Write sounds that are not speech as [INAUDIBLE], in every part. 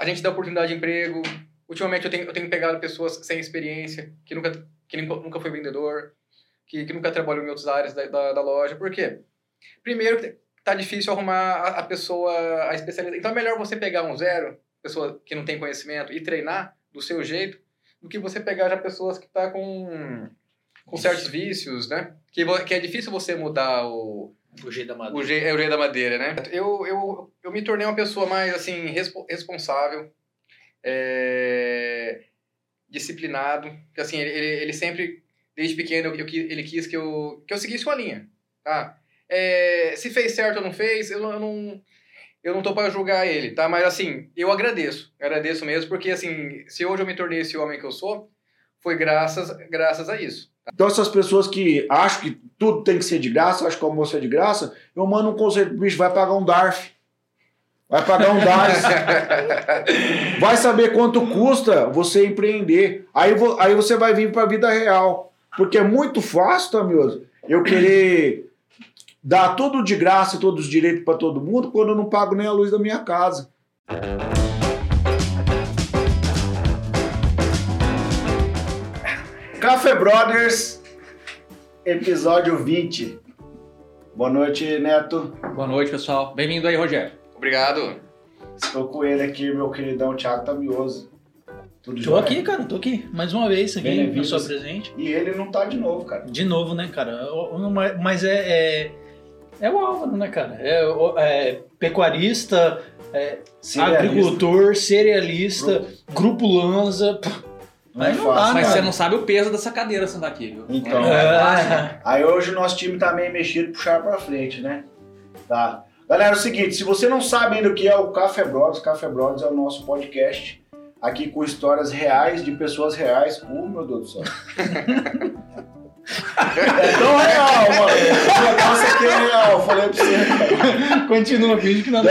a gente dá oportunidade de emprego. Ultimamente eu tenho, eu tenho pegado pessoas sem experiência, que nunca, que nunca, foi vendedor, que, que nunca trabalhou em outras áreas da, da, da loja. Por quê? Primeiro, tá difícil arrumar a, a pessoa, a especialidade. Então é melhor você pegar um zero, pessoa que não tem conhecimento, e treinar do seu jeito, do que você pegar já pessoas que tá com, com certos vícios, né? Que, que é difícil você mudar o, o jeito da madeira. O jeito, é o jeito da madeira, né? Eu, eu, eu me tornei uma pessoa mais, assim, respo, responsável, é, disciplinado. Porque, assim, ele, ele sempre, desde pequeno, eu, eu, ele quis que eu, que eu seguisse sua linha, tá? É, se fez certo ou não fez, eu, eu não... Eu não tô para julgar ele, tá? Mas, assim, eu agradeço. Agradeço mesmo, porque, assim, se hoje eu me tornei esse homem que eu sou, foi graças, graças a isso. Então, essas pessoas que acham que tudo tem que ser de graça, acham que o almoço é de graça, eu mando um conselho pro bicho, vai pagar um DARF. Vai pagar um DARF. [LAUGHS] vai saber quanto custa você empreender. Aí, aí você vai vir para a vida real. Porque é muito fácil, Tamioso, eu querer dar tudo de graça, todos os direitos para todo mundo, quando eu não pago nem a luz da minha casa. Café Brothers, episódio 20. Boa noite, Neto. Boa noite, pessoal. Bem-vindo aí, Rogério. Obrigado. Estou com ele aqui, meu queridão Thiago Tamioso. Tudo tô aqui, cara, tô aqui. Mais uma vez aqui, na sua presente. E ele não tá de novo, cara. De novo, né, cara? Mas é, é, é o Álvaro, né, cara? É, é pecuarista, é agricultor, cerealista, grupo Lanza. Não é fácil. Dá, mas você não sabe o peso dessa cadeira sentar aqui, viu? Então. É. Aí hoje o nosso time tá meio mexido, puxar pra frente, né? Tá. Galera, é o seguinte, se você não sabe ainda o que é o Café Brothers, Café Brothers é o nosso podcast aqui com histórias reais de pessoas reais. Uh, meu Deus do céu. [LAUGHS] é tão real, mano. Esse negócio aqui é real, falei pra você. Cara. Continua, finge que não Não,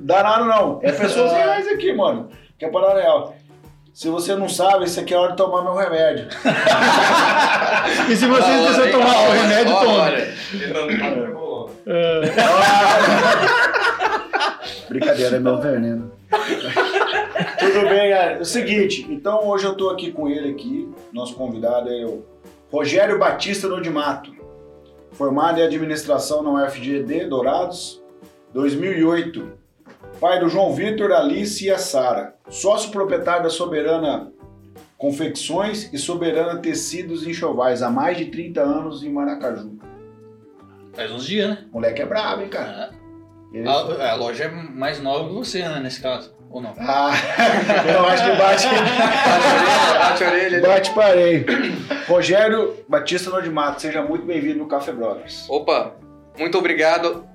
dá nada não. É pessoas reais aqui, mano. Que é parada real. Se você não sabe, isso aqui é hora de tomar meu remédio. [LAUGHS] e se você ah, quiser tomar o remédio, toma. É. Brincadeira, é meu veneno. Tudo bem, galera. É o seguinte, então hoje eu tô aqui com ele aqui, nosso convidado é o Rogério Batista Nodimato, formado em administração na UFGD Dourados, 2008 pai do João Vitor, Alice e a Sara, sócio proprietário da Soberana Confecções e Soberana Tecidos e Enxovais, há mais de 30 anos em Maracaju. Faz uns dias, né? Moleque é brabo, hein, cara? É. A, a, loja é mais nova que você, né, nesse caso. Ou não? Ah, [LAUGHS] eu acho que bate. bate a orelha. Bate parei. Rogério Batista Nordimato, seja muito bem-vindo no Café Brothers. Opa, muito obrigado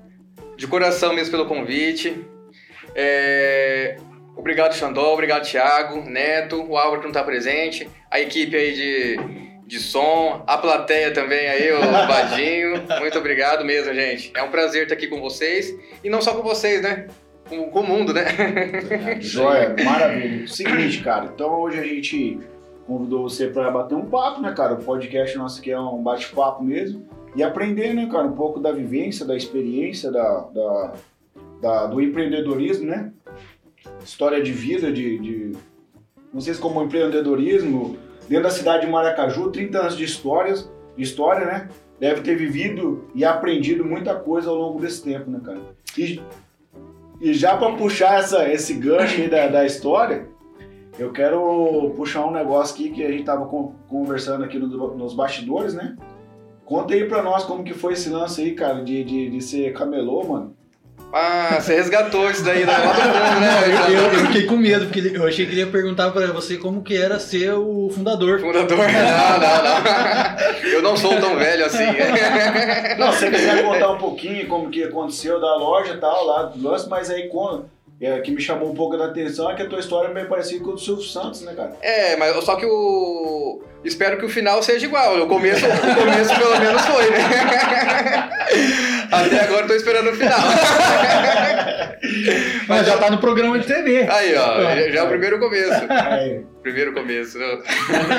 de coração mesmo pelo convite. É... Obrigado, Xandó, obrigado, Thiago, Neto, o Álvaro que não está presente, a equipe aí de, de som, a plateia também aí, o [LAUGHS] Badinho. Muito obrigado mesmo, gente. É um prazer estar aqui com vocês. E não só com vocês, né? Com, com o mundo, né? Joia, maravilha. Seguinte, cara, então hoje a gente convidou você para bater um papo, né, cara? O podcast nosso aqui é um bate-papo mesmo. E aprender, né, cara, um pouco da vivência, da experiência, da, da da, do empreendedorismo, né? História de vida, de, de se como empreendedorismo, dentro da cidade de Maracaju, 30 anos de histórias, de história, né? Deve ter vivido e aprendido muita coisa ao longo desse tempo, né, cara? E, e já para puxar essa, esse gancho da, da história, eu quero puxar um negócio aqui que a gente tava conversando aqui no, nos bastidores, né? Conta aí pra nós como que foi esse lance aí, cara, de, de, de ser camelô, mano. Ah, você resgatou isso daí lá do mundo, né? Eu, eu, eu, fiquei com medo, porque eu achei que ele ia perguntar pra você como que era ser o fundador. Fundador? Não, não, não. Eu não sou tão velho assim. Não, se você quiser contar um pouquinho como que aconteceu da loja e tal, lá do lance, mas aí quando é, que me chamou um pouco da atenção é que a tua história é bem parecida com o do Silvio Santos, né, cara? É, mas só que o. Espero que o final seja igual. O começo, o começo pelo menos foi, né? [LAUGHS] Até agora tô esperando o final. [LAUGHS] Mas já tá no programa de TV. Aí, ó, já, já é o primeiro começo. Aí. Primeiro começo.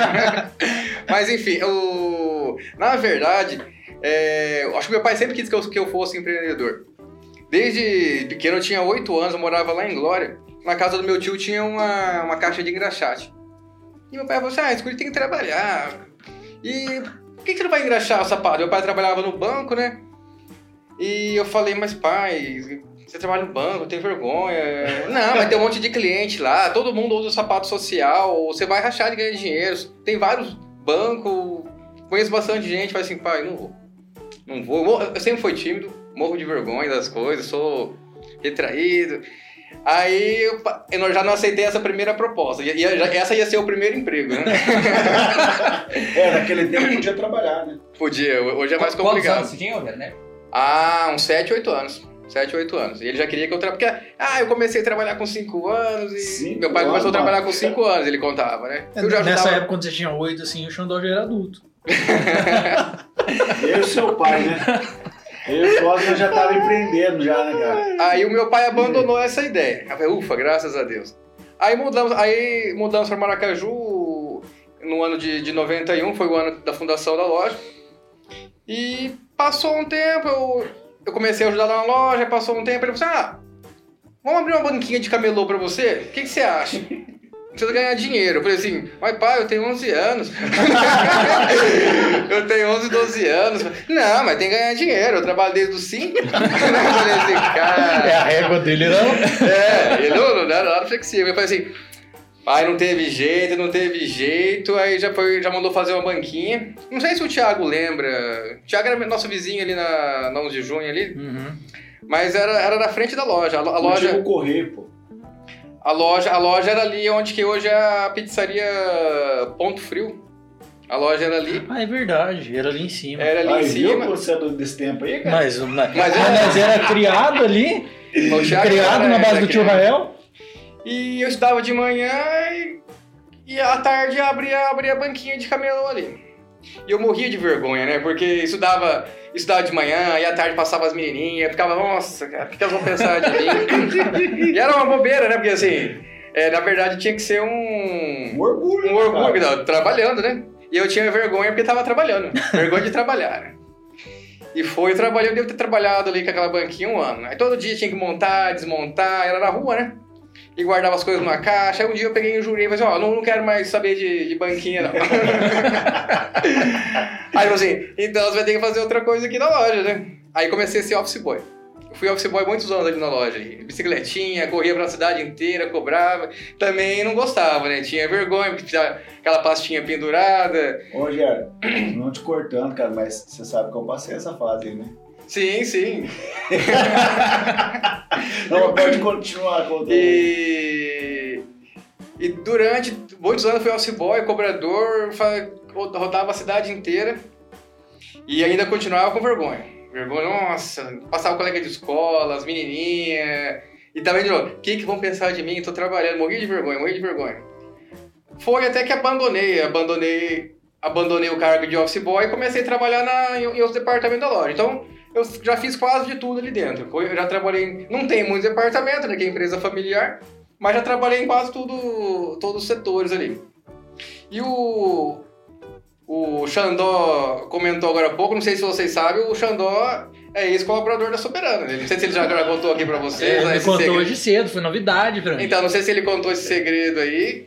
[LAUGHS] Mas enfim, o... na verdade, é... acho que meu pai sempre quis que eu, que eu fosse empreendedor. Desde pequeno, eu tinha 8 anos, eu morava lá em Glória. na casa do meu tio tinha uma, uma caixa de engraxate. E meu pai falou assim, ah, esse tem que trabalhar. E por que, que você não vai engraxar o sapato? Meu pai trabalhava no banco, né? E eu falei, mas pai, você trabalha no banco, tem vergonha. Não, mas tem um monte de cliente lá, todo mundo usa sapato social, você vai rachar de ganhar dinheiro. Tem vários bancos, conheço bastante gente, faz assim, pai, não vou. Não vou. Eu sempre fui tímido, morro de vergonha das coisas, sou retraído. Aí eu, eu já não aceitei essa primeira proposta. E, e essa ia ser o primeiro emprego, né? [LAUGHS] é, naquele tempo podia trabalhar, né? Podia, hoje é mais complicado. Quantos anos você tinha, né? Ah, uns 7, 8 anos. 7, 8 anos. E ele já queria que eu trabalhasse. Porque, ah, eu comecei a trabalhar com 5 anos e cinco meu pai começou a trabalhar com 5 anos, ele contava, né? É, nessa ajudava... época, quando você tinha 8, assim, o Xandó já era adulto. [LAUGHS] eu e seu pai, né? [LAUGHS] Eu e o já tava empreendendo já, né, cara? Aí o meu pai abandonou essa ideia. Eu falei, ufa, graças a Deus. Aí mudamos, aí mudamos para Maracaju no ano de, de 91, foi o ano da fundação da loja. E passou um tempo, eu, eu comecei a ajudar na loja, passou um tempo, ele falou assim, ah, vamos abrir uma banquinha de camelô pra você? O que, que você acha? Precisa ganhar dinheiro. Eu falei assim, mas pai, eu tenho 11 anos. [LAUGHS] eu tenho 11, 12 anos. Não, mas tem que ganhar dinheiro. Eu trabalho desde os 5. [LAUGHS] eu falei assim, cara... É a régua dele, não? É, ele não, não era nada flexível. Eu falei assim, Aí não teve jeito, não teve jeito, aí já, foi, já mandou fazer uma banquinha. Não sei se o Thiago lembra. O Thiago era nosso vizinho ali na, na 11 de junho ali. Uhum. Mas era, era na frente da loja. A, a loja. correr, pô. A loja, a loja era ali onde que hoje é a pizzaria Ponto Frio. A loja era ali. Ah, é verdade, era ali em cima. Era ali Aí, em cima. Viu você é desse tempo aí, cara? Mas, mas, mas, mas era criado ali. criado na base do tio Rael. E eu estudava de manhã e, e à tarde abria, abria a banquinha de camelô ali. E eu morria de vergonha, né? Porque estudava, estudava de manhã e à tarde passava as menininhas, ficava, nossa, cara, o que, elas vão pensar de mim? [LAUGHS] e era uma bobeira, né? Porque assim, é, na verdade tinha que ser um. Um orgulho. Um orgulho, não, trabalhando, né? E eu tinha vergonha porque estava trabalhando. vergonha de trabalhar, né? E foi, eu trabalhei, eu devo ter trabalhado ali com aquela banquinha um ano. Aí todo dia tinha que montar, desmontar, era na rua, né? E guardava as coisas numa caixa. Aí um dia eu peguei e jurei, falei assim, ó, não, não quero mais saber de, de banquinha, não. [LAUGHS] Aí falou assim, então você vai ter que fazer outra coisa aqui na loja, né? Aí comecei a ser office boy. Eu fui office boy muitos anos ali na loja. Bicicletinha, corria pra cidade inteira, cobrava. Também não gostava, né? Tinha vergonha, porque tinha aquela pastinha pendurada. Ô, Rogério, não te cortando, cara, mas você sabe que eu passei essa fase aí, né? Sim, sim. [LAUGHS] Não, pode continuar contando. E... e durante muitos anos fui office boy, cobrador, rodava a cidade inteira e ainda continuava com vergonha. Vergonha, nossa, passava colega de escola, as menininhas. E também de novo, o que, que vão pensar de mim? Tô trabalhando, morri de vergonha, morri de vergonha. Foi até que abandonei, abandonei, abandonei o cargo de office boy e comecei a trabalhar na, em, em outros departamentos da loja. Então, eu já fiz quase de tudo ali dentro. Eu já trabalhei, não tem muitos departamentos, né, que é empresa familiar, mas já trabalhei em quase tudo, todos os setores ali. E o, o Xandó comentou agora há pouco, não sei se vocês sabem, o Xandó é ex-colaborador da Soberana. Não sei se ele já, contou aqui pra vocês. É, né, ele contou segredo. hoje cedo, foi novidade pra mim. Então, não sei se ele contou esse segredo aí.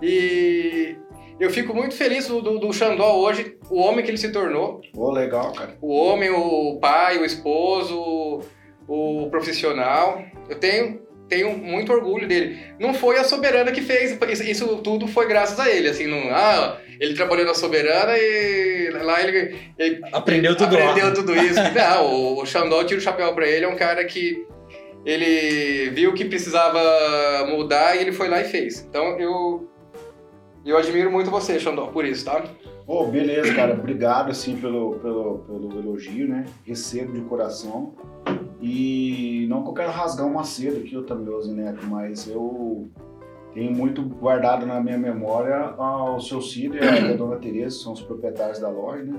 E eu fico muito feliz do, do, do Xandó hoje, o homem que ele se tornou. Pô, legal, cara. O homem, o pai, o esposo, o profissional. Eu tenho, tenho muito orgulho dele. Não foi a Soberana que fez, isso, isso tudo foi graças a ele. Assim, não, ah, ele trabalhou na Soberana e lá ele, ele aprendeu tudo aprendeu lá. tudo isso. [LAUGHS] não, o, o Xandó tira o chapéu para ele, é um cara que ele viu que precisava mudar e ele foi lá e fez. Então eu e eu admiro muito você, Xandó, por isso, tá? Oh, beleza, cara. Obrigado, assim, pelo, pelo, pelo elogio, né? Recebo de coração. E não que eu quero rasgar uma seda aqui, também, Neto, mas eu tenho muito guardado na minha memória o seu Ciro e a [COUGHS] dona Tereza, são os proprietários da loja, né?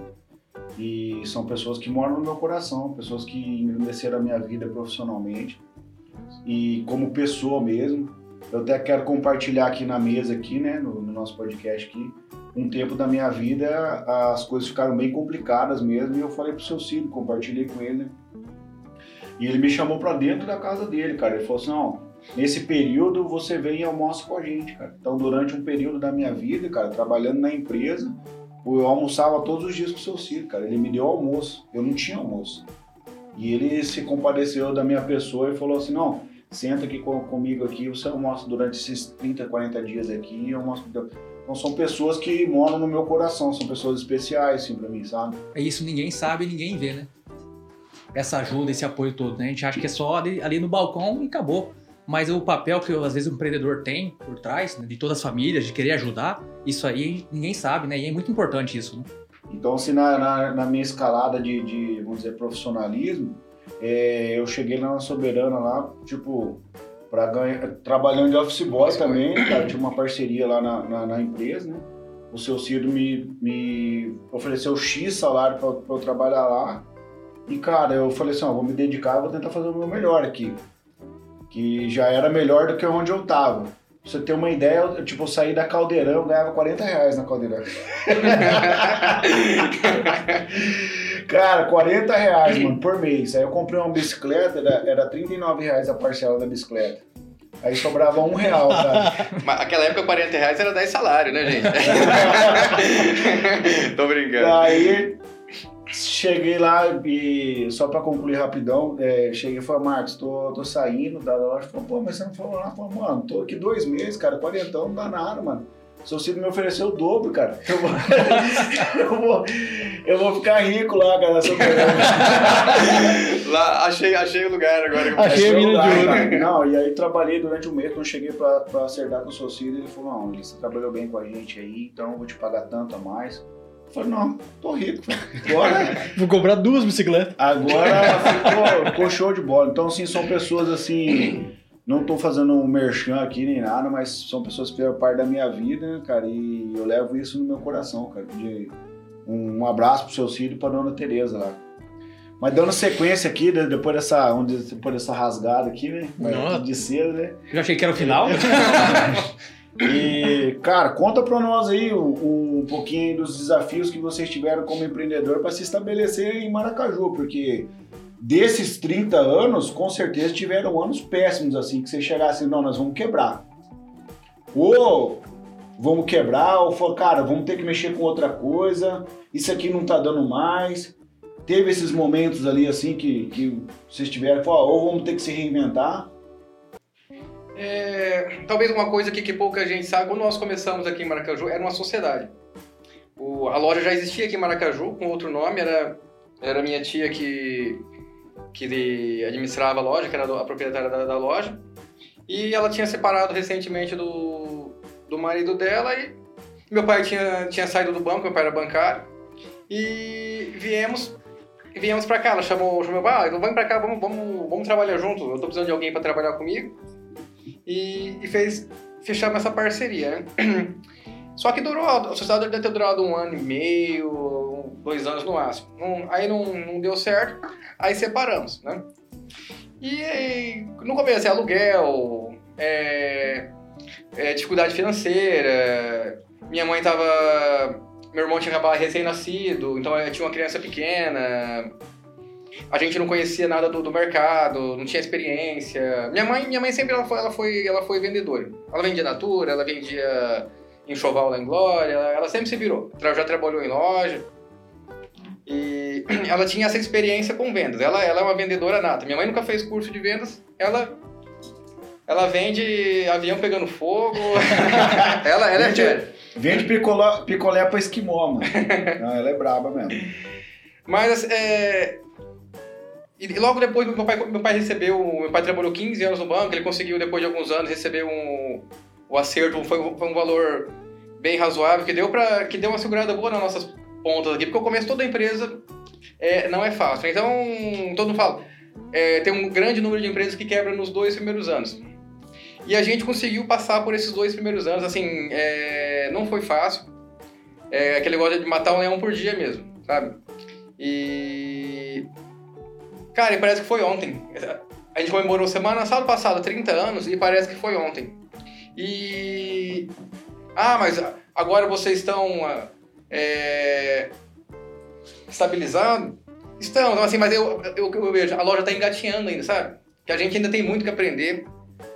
E são pessoas que moram no meu coração, pessoas que engrandeceram a minha vida profissionalmente e como pessoa mesmo. Eu até quero compartilhar aqui na mesa, aqui, né, no, no nosso podcast aqui, um tempo da minha vida, as coisas ficaram bem complicadas mesmo, e eu falei pro seu Ciro, compartilhei com ele, né? E ele me chamou para dentro da casa dele, cara. Ele falou assim: não, nesse período você vem e almoça com a gente, cara. Então, durante um período da minha vida, cara, trabalhando na empresa, eu almoçava todos os dias com o seu Ciro, cara. Ele me deu almoço. Eu não tinha almoço. E ele se compadeceu da minha pessoa e falou assim: não, senta aqui com, comigo aqui, você almoça durante esses 30, 40 dias aqui, eu almoço. Então são pessoas que moram no meu coração, são pessoas especiais, assim, pra mim, sabe? É isso, ninguém sabe, ninguém vê, né? Essa ajuda, esse apoio todo, né? A gente acha que é só ali, ali no balcão e acabou. Mas o papel que às vezes o empreendedor tem por trás, né, de todas as famílias, de querer ajudar, isso aí ninguém sabe, né? E é muito importante isso, né? Então, assim, na, na, na minha escalada de, de, vamos dizer, profissionalismo, é, eu cheguei lá na Soberana lá, tipo, para ganhar, trabalhando de office boy também, cara, tinha uma parceria lá na, na, na empresa, né? O seu Ciro me, me ofereceu X salário para eu trabalhar lá. E, cara, eu falei assim, ó, vou me dedicar, vou tentar fazer o meu melhor aqui que já era melhor do que onde eu tava. Pra você ter uma ideia, eu, tipo, eu saí da Caldeirão, ganhava 40 reais na Caldeirão. [LAUGHS] Cara, 40 reais, mano, por mês. Aí eu comprei uma bicicleta, era, era 39 reais a parcela da bicicleta. Aí sobrava um real, cara. [LAUGHS] Mas aquela época 40 reais era 10 salários, né, gente? [LAUGHS] Tô brincando. Aí Cheguei lá e, só pra concluir rapidão, é, cheguei e falei, Marcos, tô, tô saindo da loja. Falei, pô, mas você não falou lá? Falei, mano, tô aqui dois meses, cara, quarentão, não dá nada, mano. Seu Ciro me ofereceu o dobro, cara. Eu vou, [LAUGHS] eu vou, eu vou ficar rico lá, cara, lá, achei, achei o lugar agora. Achei a mina de ouro. Não, e aí trabalhei durante um mês, quando cheguei pra, pra acertar com o seu Ciro, ele falou, não, você trabalhou bem com a gente aí, então eu vou te pagar tanto a mais. Falei, não, tô rico. Agora. Vou comprar duas bicicletas. Agora ficou, ficou show de bola. Então, assim, são pessoas assim. Não estou fazendo um merchan aqui nem nada, mas são pessoas que fizeram parte da minha vida, cara, e eu levo isso no meu coração, cara. De um, abraço pro seu filho e pra dona Tereza lá. Mas dando sequência aqui, depois dessa, depois dessa rasgada aqui, né? De cedo, né? Eu achei que era o final. [LAUGHS] E, cara, conta pra nós aí um, um pouquinho dos desafios que vocês tiveram como empreendedor para se estabelecer em Maracaju, porque desses 30 anos, com certeza tiveram anos péssimos, assim, que você chegasse, não, nós vamos quebrar. Ou vamos quebrar, ou for, cara, vamos ter que mexer com outra coisa, isso aqui não tá dando mais. Teve esses momentos ali, assim, que, que vocês tiveram, ou vamos ter que se reinventar, é, talvez uma coisa aqui que pouca gente sabe, quando nós começamos aqui em Maracaju, era uma sociedade. O, a loja já existia aqui em Maracaju, com outro nome, era, era minha tia que, que administrava a loja, que era a proprietária da, da loja. E ela tinha separado recentemente do, do marido dela e meu pai tinha, tinha saído do banco, meu pai era bancário. E viemos viemos para cá, ela chamou, chamou ah, então vamos para cá, vamos, vamos, vamos trabalhar juntos, eu tô precisando de alguém para trabalhar comigo e, e fez fechar essa parceria. Né? [CLEARS THROAT] Só que durou, a sociedade deve ter durado um ano e meio, dois anos no máximo. Não, aí não, não deu certo, aí separamos, né? E, e no começo é aluguel, é, é, dificuldade financeira, minha mãe tava... Meu irmão tinha acabado recém-nascido, então eu tinha uma criança pequena, a gente não conhecia nada do, do, mercado, não tinha experiência. Minha mãe, minha mãe sempre ela foi, ela foi, ela foi vendedora. Ela vendia Natura, ela vendia enxoval lá em Glória, ela, ela sempre se virou. Já trabalhou em loja. E [CLEARS THROAT] ela tinha essa experiência com vendas. Ela, ela é uma vendedora nata. Minha mãe nunca fez curso de vendas. Ela ela vende avião pegando fogo. [LAUGHS] ela, ela vende, é Vende picolé, picolé pra esquimó, mano. Não, [LAUGHS] ela é braba mesmo. Mas é, e logo depois meu pai, meu pai recebeu, meu pai trabalhou 15 anos no banco, ele conseguiu depois de alguns anos receber um, o acerto, foi, foi um valor bem razoável, que deu, pra, que deu uma segurada boa nas nossas pontas aqui, porque o começo toda empresa é, não é fácil. Então, todo mundo fala, é, tem um grande número de empresas que quebram nos dois primeiros anos. E a gente conseguiu passar por esses dois primeiros anos, assim, é, não foi fácil. É aquele negócio de matar um leão por dia mesmo, sabe? E Cara, e parece que foi ontem. A gente comemorou semana sábado passado 30 anos e parece que foi ontem. E. Ah, mas agora vocês estão é... estabilizados? Estão, então, assim, mas eu, eu, eu vejo, a loja está engatinhando ainda, sabe? Que a gente ainda tem muito que aprender.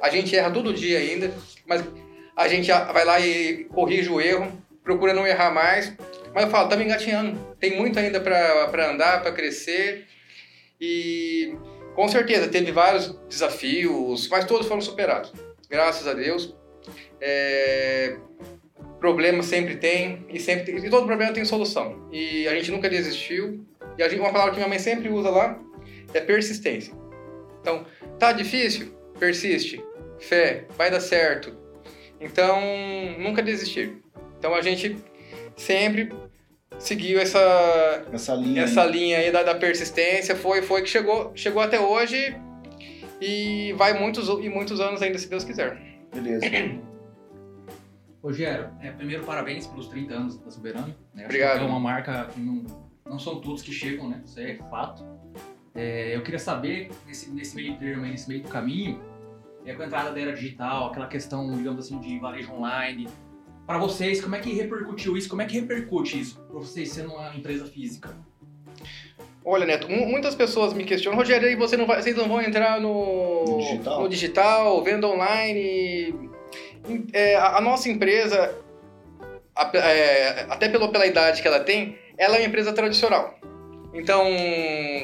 A gente erra todo dia ainda, mas a gente vai lá e corrige o erro, procura não errar mais. Mas eu falo, estamos engatinhando. Tem muito ainda para andar, para crescer. E com certeza teve vários desafios, mas todos foram superados. Graças a Deus. É... Problema sempre tem e sempre tem, e todo problema tem solução. E a gente nunca desistiu. E a gente, uma palavra que minha mãe sempre usa lá é persistência. Então, tá difícil? Persiste. Fé, vai dar certo. Então, nunca desistir. Então a gente sempre seguiu essa essa linha, essa aí. linha aí da, da, persistência, foi foi que chegou chegou até hoje e vai muitos e muitos anos ainda se Deus quiser. Beleza. Rogério, é, primeiro parabéns pelos 30 anos da Soberano. Né? Obrigado. É uma marca que não, não são todos que chegam, né? Isso é fato. É, eu queria saber, nesse, nesse meio termo, nesse meio do caminho, é, com a entrada da era digital, aquela questão, digamos assim, de varejo online, para vocês, como é que repercutiu isso? Como é que repercute isso para vocês sendo uma empresa física? Olha, Neto, muitas pessoas me questionam, Rogério, e você não vai, vocês não vão entrar no, no digital, no digital venda online? É, a, nossa empresa, a, é, até pelo, pela idade que ela tem, ela é uma empresa tradicional. Então,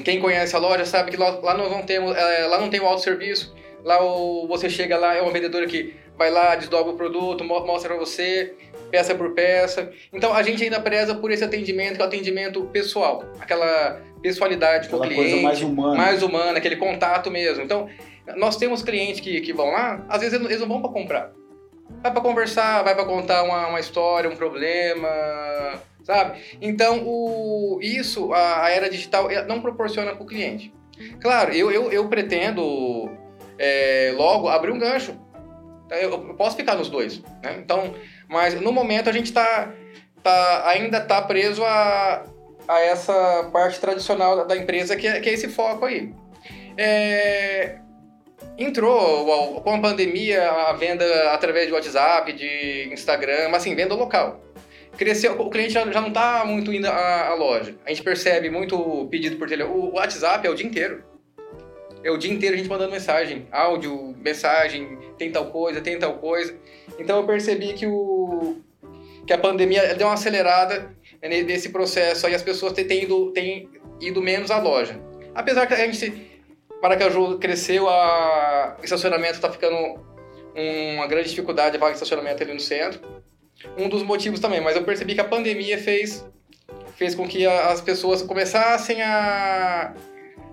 quem conhece a loja sabe que lá, lá nós não temos, é, lá não tem o autosserviço. Lá o, você chega lá, é uma vendedora que vai lá, desdobra o produto, mostra para você, peça por peça. Então a gente ainda preza por esse atendimento, que é o atendimento pessoal, aquela pessoalidade com o cliente, coisa mais humana. mais humana, aquele contato mesmo. Então nós temos clientes que, que vão lá, às vezes eles não vão para comprar, vai para conversar, vai para contar uma, uma história, um problema, sabe? Então o isso a, a era digital não proporciona para o cliente. Claro, eu, eu, eu pretendo é, logo abrir um gancho eu, posso ficar nos dois, né? Então, mas no momento a gente tá, tá ainda está preso a, a essa parte tradicional da empresa que é, que é esse foco aí. É, entrou com a pandemia a venda através de WhatsApp, de Instagram, mas assim, venda local. Cresceu, o cliente já, já não está muito indo à, à, loja. A gente percebe muito pedido por telefone. O WhatsApp é o dia inteiro. É o dia inteiro a gente mandando mensagem, áudio, mensagem, tem tal coisa, tem tal coisa. Então eu percebi que o que a pandemia deu uma acelerada nesse processo aí as pessoas têm ido, têm ido menos à loja. Apesar que a gente Maracaju cresceu, a o estacionamento está ficando uma grande dificuldade a vaga de estacionamento ali no centro. Um dos motivos também, mas eu percebi que a pandemia fez fez com que as pessoas começassem a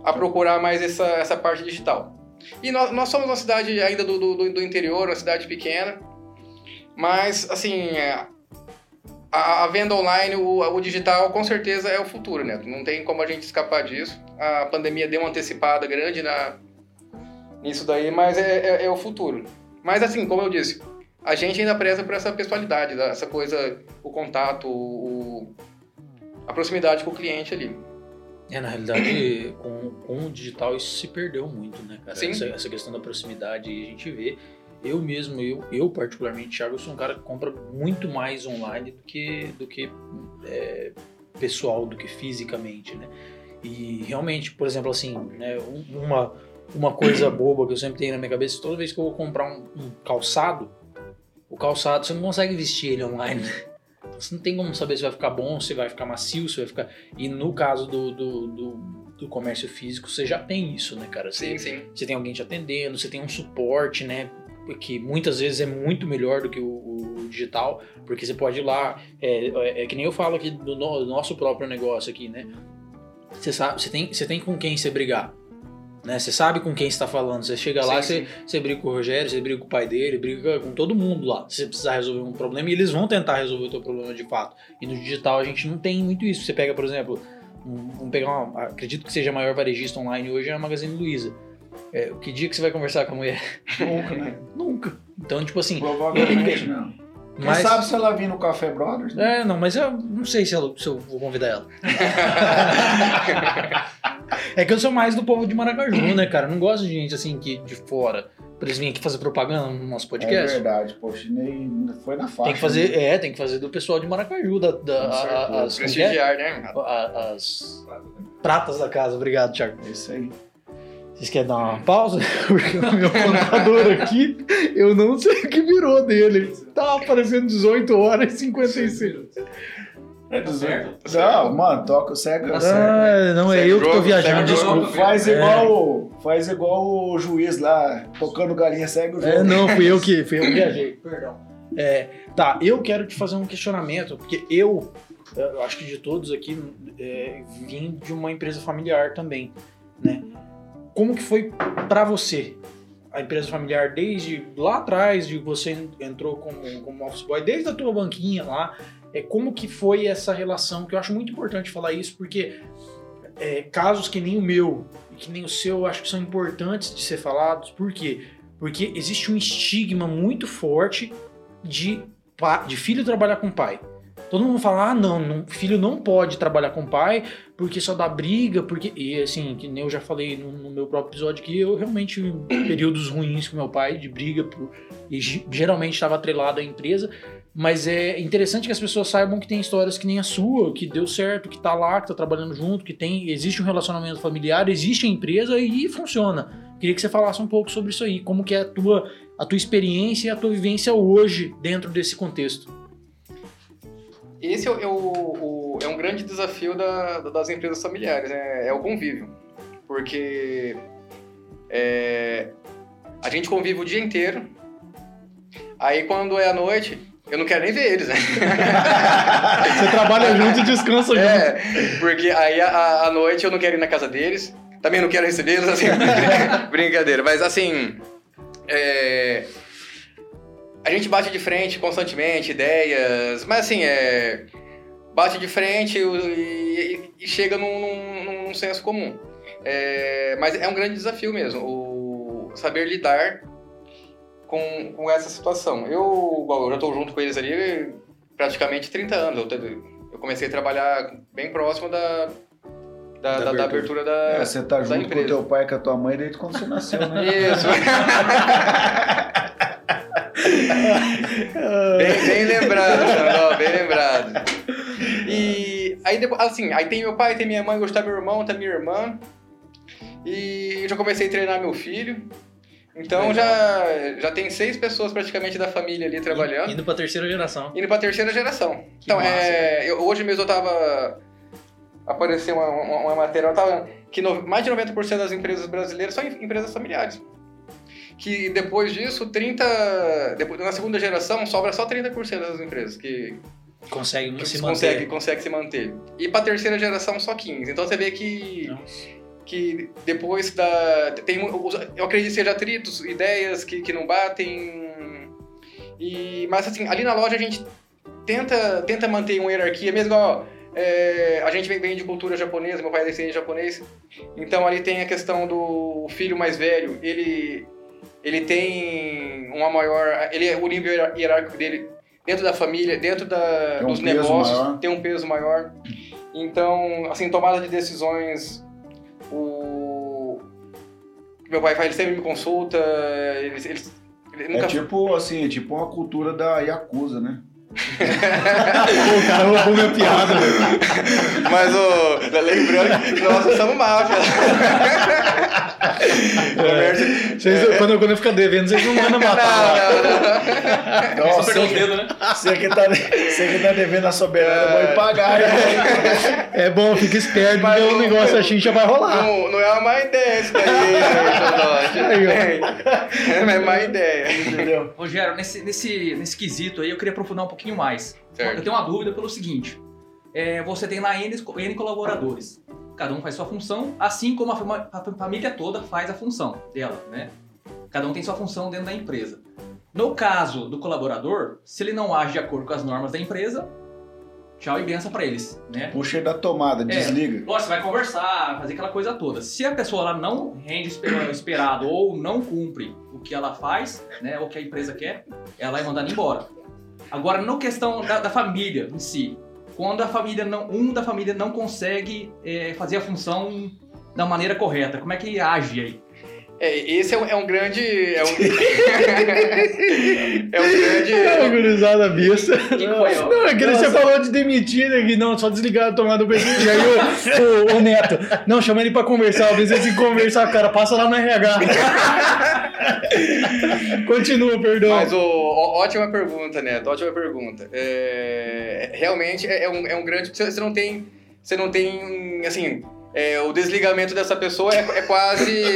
a procurar mais essa, essa parte digital. E nós, nós somos uma cidade ainda do, do, do interior, uma cidade pequena, mas, assim, é, a, a, venda online, o, o, digital, com certeza é o futuro, né? Não tem como a gente escapar disso. A pandemia deu uma antecipada grande na, nisso daí, mas é, é, é o futuro. Mas, assim, como eu disse, a gente ainda preza por essa pessoalidade, essa coisa, o contato, o, a proximidade com o cliente ali. É, na realidade, [CLEARS THROAT] com, com o digital isso se perdeu muito, né, cara? Sim. Essa, essa questão da proximidade a gente vê. Eu mesmo, eu, eu particularmente, Thiago, eu sou um cara que compra muito mais online do que, do que é, pessoal, do que fisicamente, né? E realmente, por exemplo, assim, né, uma, uma coisa [CLEARS THROAT] boba que eu sempre tenho na minha cabeça, toda vez que eu vou comprar um, um calçado, o calçado você não consegue vestir ele online, né? Você não tem como saber se vai ficar bom, se vai ficar macio, se vai ficar. E no caso do, do, do, do comércio físico, você já tem isso, né, cara? Você, sim, sim. Você tem alguém te atendendo, você tem um suporte, né? Que muitas vezes é muito melhor do que o, o digital, porque você pode ir lá. É, é, é, que nem eu falo aqui do, no, do nosso próprio negócio aqui, né? Você sabe, você tem, você tem com quem você brigar. Né? Você sabe com quem está falando. Você chega lá, sim, você, você briga com o Rogério, você briga com o pai dele, briga com todo mundo lá. Se você precisar resolver um problema, e eles vão tentar resolver o teu problema de fato. E no digital a gente não tem muito isso. Você pega, por exemplo, um, vamos pegar uma, acredito que seja a maior varejista online hoje é a Magazine Luiza. É, que dia que você vai conversar com a mulher? Nunca, né? [LAUGHS] Nunca. Então, tipo assim. Provavelmente não. Quem mas... sabe se ela vir no Café Brothers? Né? É, não, mas eu não sei se, ela, se eu vou convidar ela. [LAUGHS] é que eu sou mais do povo de Maracaju, né, cara? Eu não gosto de gente assim que de fora. Pra eles virem aqui fazer propaganda no nosso podcast. É verdade, poxa, nem foi na faixa. Tem que fazer, né? é, tem que fazer do pessoal de Maracaju, da, da a, as, Prestigiar, né? as pratas da casa. Obrigado, Thiago. É isso aí. Vocês querem dar uma pausa? [LAUGHS] Porque o meu contador aqui, eu não sei o que virou dele. Tá aparecendo 18 horas e 56. É 18. Não, mano, toca, segue. Ah, não, é eu que tô viajando, desculpa. Faz igual, faz igual o juiz lá, tocando galinha, segue o jogo. É, não, fui eu que, fui eu que [LAUGHS] viajei, perdão. É, tá, eu quero te fazer um questionamento, porque eu, eu acho que de todos aqui, é, vim de uma empresa familiar também, né? Como que foi para você a empresa familiar desde lá atrás, de você entrou como, como office boy, desde a tua banquinha lá, é como que foi essa relação, que eu acho muito importante falar isso, porque é, casos que nem o meu e que nem o seu, eu acho que são importantes de ser falados, por quê? Porque existe um estigma muito forte de, de filho trabalhar com pai. Todo mundo fala, ah, não, não, filho não pode trabalhar com pai porque só dá briga, porque. E assim, que nem eu já falei no, no meu próprio episódio que eu realmente períodos ruins com meu pai, de briga, por, e geralmente estava atrelado à empresa. Mas é interessante que as pessoas saibam que tem histórias que nem a sua, que deu certo, que tá lá, que tá trabalhando junto, que tem. Existe um relacionamento familiar, existe a empresa e funciona. Queria que você falasse um pouco sobre isso aí, como que é a tua, a tua experiência e a tua vivência hoje dentro desse contexto. Esse é, o, o, é um grande desafio da, das empresas familiares, né? é o convívio. Porque é, a gente convive o dia inteiro, aí quando é a noite, eu não quero nem ver eles, né? [LAUGHS] Você trabalha junto e descansa é, junto. porque aí a, noite eu não quero ir na casa deles, também não quero recebê-los, assim, [LAUGHS] brincadeira. Mas assim, é, a gente bate de frente constantemente, ideias, mas assim, é. Bate de frente e, e chega num, num, num, senso comum. É, mas é um grande desafio mesmo, o saber lidar com, com essa situação. Eu, eu já estou junto com eles ali praticamente 30 anos. Eu, eu comecei a trabalhar bem próximo da, da, da, da, abertura da é, Você tá junto empresa. com teu pai e com a tua mãe desde quando você nasceu, né? Isso. [LAUGHS] bem, bem lembrado, [LAUGHS] Xandó, bem lembrado. E aí depois, assim, aí tem meu pai, tem minha mãe, gostar meu irmão, tem minha irmã. E eu já comecei a treinar meu filho. Então já, já tem seis pessoas praticamente da família ali trabalhando. Indo pra terceira geração. Indo pra terceira geração. Que então, massa, é, eu, hoje mesmo eu tava. Apareceu uma, uma, uma matéria, eu tava, que no, mais de 90% das empresas brasileiras são empresas familiares que depois disso, 30. Depois, na segunda geração, sobra só 30% das empresas que. Consegue que se consegue, manter. Consegue se manter. E para a terceira geração, só 15%. Então você vê que. Nossa. Que depois da. Tem, eu acredito que seja atritos, ideias que, que não batem. E, mas assim, ali na loja a gente tenta, tenta manter uma hierarquia, mesmo igual. É, a gente vem, de cultura japonesa, meu pai é descendente japonês, então ali tem a questão do filho mais velho, ele ele tem uma maior. Ele, é, o nível hierárquico dele, dentro da família, dentro da, um dos negócios, maior. tem um peso maior. Então, assim, tomada de decisões, o. Meu pai faz, ele sempre me consulta, ele, ele, ele nunca... É tipo, assim, é tipo uma cultura da Yakuza, né? [LAUGHS] o cara roubou minha piada. [LAUGHS] Mas o. Lembrando que nós somos máfia. [LAUGHS] É. Vocês, é. quando, quando eu ficar devendo, vocês não mandam matar. Não, não, não. Nossa, você, dedo, né? você, que tá, você que tá devendo a soberana, é. vai pagar. É bom, fica esperto, porque o negócio a já vai rolar. Não, não é uma má ideia isso daí, É má ideia. Entendeu? Rogério, nesse, nesse, nesse quesito aí, eu queria aprofundar um pouquinho mais. Certo. Eu tenho uma dúvida pelo seguinte. É, você tem lá N, N colaboradores cada um faz sua função, assim como a, a família toda faz a função dela, né? Cada um tem sua função dentro da empresa. No caso do colaborador, se ele não age de acordo com as normas da empresa, tchau e benção para eles, né? Puxa da tomada, é, desliga. Lógico, você vai conversar, fazer aquela coisa toda. Se a pessoa ela não rende o esperado ou não cumpre o que ela faz, né, o que a empresa quer, ela é mandada embora. Agora, no questão da, da família em si, quando a família não, um da família não consegue é, fazer a função da maneira correta? Como é que age aí? É, esse é um, é um grande. É um, [LAUGHS] é um grande. É uma gurizada besta. Que foi, ó? Não, é que você falou de demitir, né? Que não, só desligar a tomada do PC. E aí o, o, o Neto, não, chama ele pra conversar. Às vezes conversar, cara, passa lá no RH. [LAUGHS] Continua, perdão. Mas o, ótima pergunta, Neto, ótima pergunta. É, realmente é, é um, é um grande. Você você não tem. Você não tem. Assim. É, o desligamento dessa pessoa é, é quase. [LAUGHS]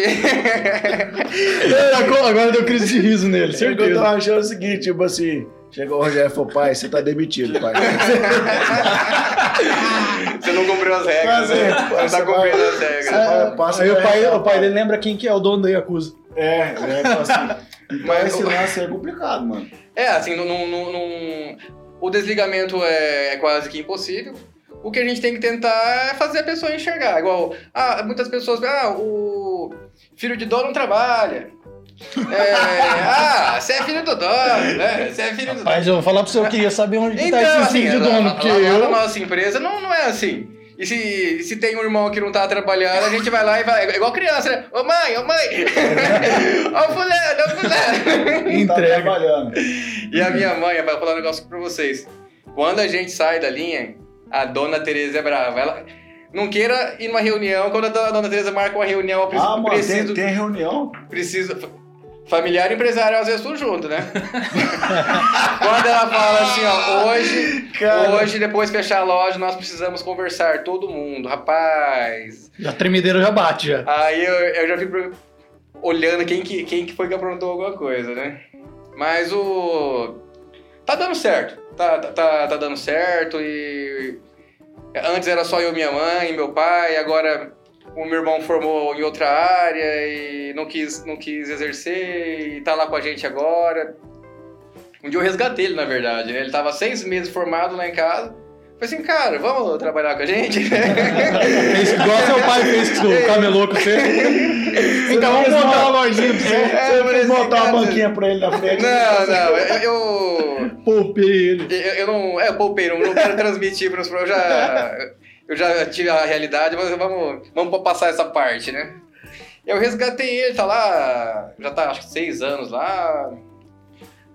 É, agora- deu crise de riso nele, que eu certeza. achando é o seguinte, tipo assim, chegou o Rogério e falou, pai, você tá demitido, pai. [LAUGHS] você não cumpriu as regras. Mas é, né? Não tá cumprindo as regras. Ah, passa Aí o pai, o pai dele lembra quem que é o dono da Yakuza. É, é, assim. [LAUGHS] Mas esse lance é complicado, mano. É, assim, não, não- não- não- o desligamento é, é quase que impossível. O que a gente tem que tentar é fazer a pessoa enxergar. Igual, ah, muitas pessoas, ah, o filho de dono não trabalha. É, [LAUGHS] ah, você é filho do dono, né? Você é filho do dono. Mas eu vou falar pra você, eu queria saber onde que Então, tá esse assim, filho de lá- dono, lá- porque lá na eu... nossa empresa não, não é assim. E se, se tem um irmão que não tá trabalhando, a gente vai lá e vai. É igual criança, né? Ô mãe, ô mãe! [LAUGHS] ô fulano, ô fulano! [LAUGHS] Tá Entrega. trabalhando. E a minha mãe, vai falar um negócio pra vocês. Quando a gente sai da linha, a dona Tereza é brava. Ela não queira ir numa reunião, quando a dona Tereza marca uma reunião, eu preciso. Ah, mano, preciso, tem, tem reunião? preciso- familiar e empresário, às vezes tudo junto, né? [LAUGHS] quando ela fala assim, ó, hoje, Cara. hoje, depois de fechar a loja, nós precisamos conversar, todo mundo, rapaz. A tremedeira já bate, já. Aí eu, eu já fico olhando quem que, quem que foi que aprontou alguma coisa, né? Mas o. Tá dando certo. Tá, tá, tá, tá dando certo e. Antes era só eu, minha mãe, meu pai, agora o meu irmão formou em outra área e não quis, não quis exercer e tá lá com a gente agora. Um dia eu resgatei ele, na verdade, né? Ele tava seis meses formado lá em casa. Falei assim, cara, vamos trabalhar com a gente? [LAUGHS] Fez igual seu pai fez com o camelô com [LAUGHS] você. Então vamos montar uma lojinha pra você. É, Você assim, botar cara, uma banquinha pra ele na frente. Não, não, eu, Poupei ele. eu, eu não. É, poupei, não, não quero transmitir para os. Eu já, eu já tive a realidade, mas vamos, vamos passar essa parte, né? Eu resgatei ele, tá lá, já tá acho que seis anos lá.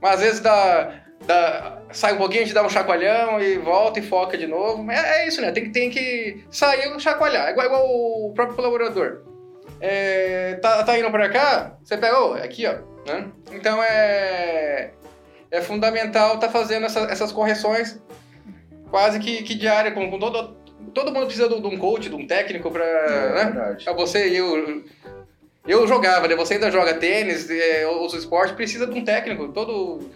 Mas às vezes dá, dá, sai um pouquinho, a gente dá um chacoalhão e volta e foca de novo. É, é isso, né? Tem, que- tem que sair e chacoalhar. É igual, igual o próprio colaborador. É, tá, tá indo pra cá, você pega, ô, aqui, ó. Né? Então é, é fundamental tá fazendo essa- essas correções quase que, que diária, com, com todo, todo mundo precisa de um coach, de um técnico pra, É né? verdade. Pra você e eu. Eu jogava, né? Você ainda joga tênis, é, outros esportes, precisa de um técnico. Todo.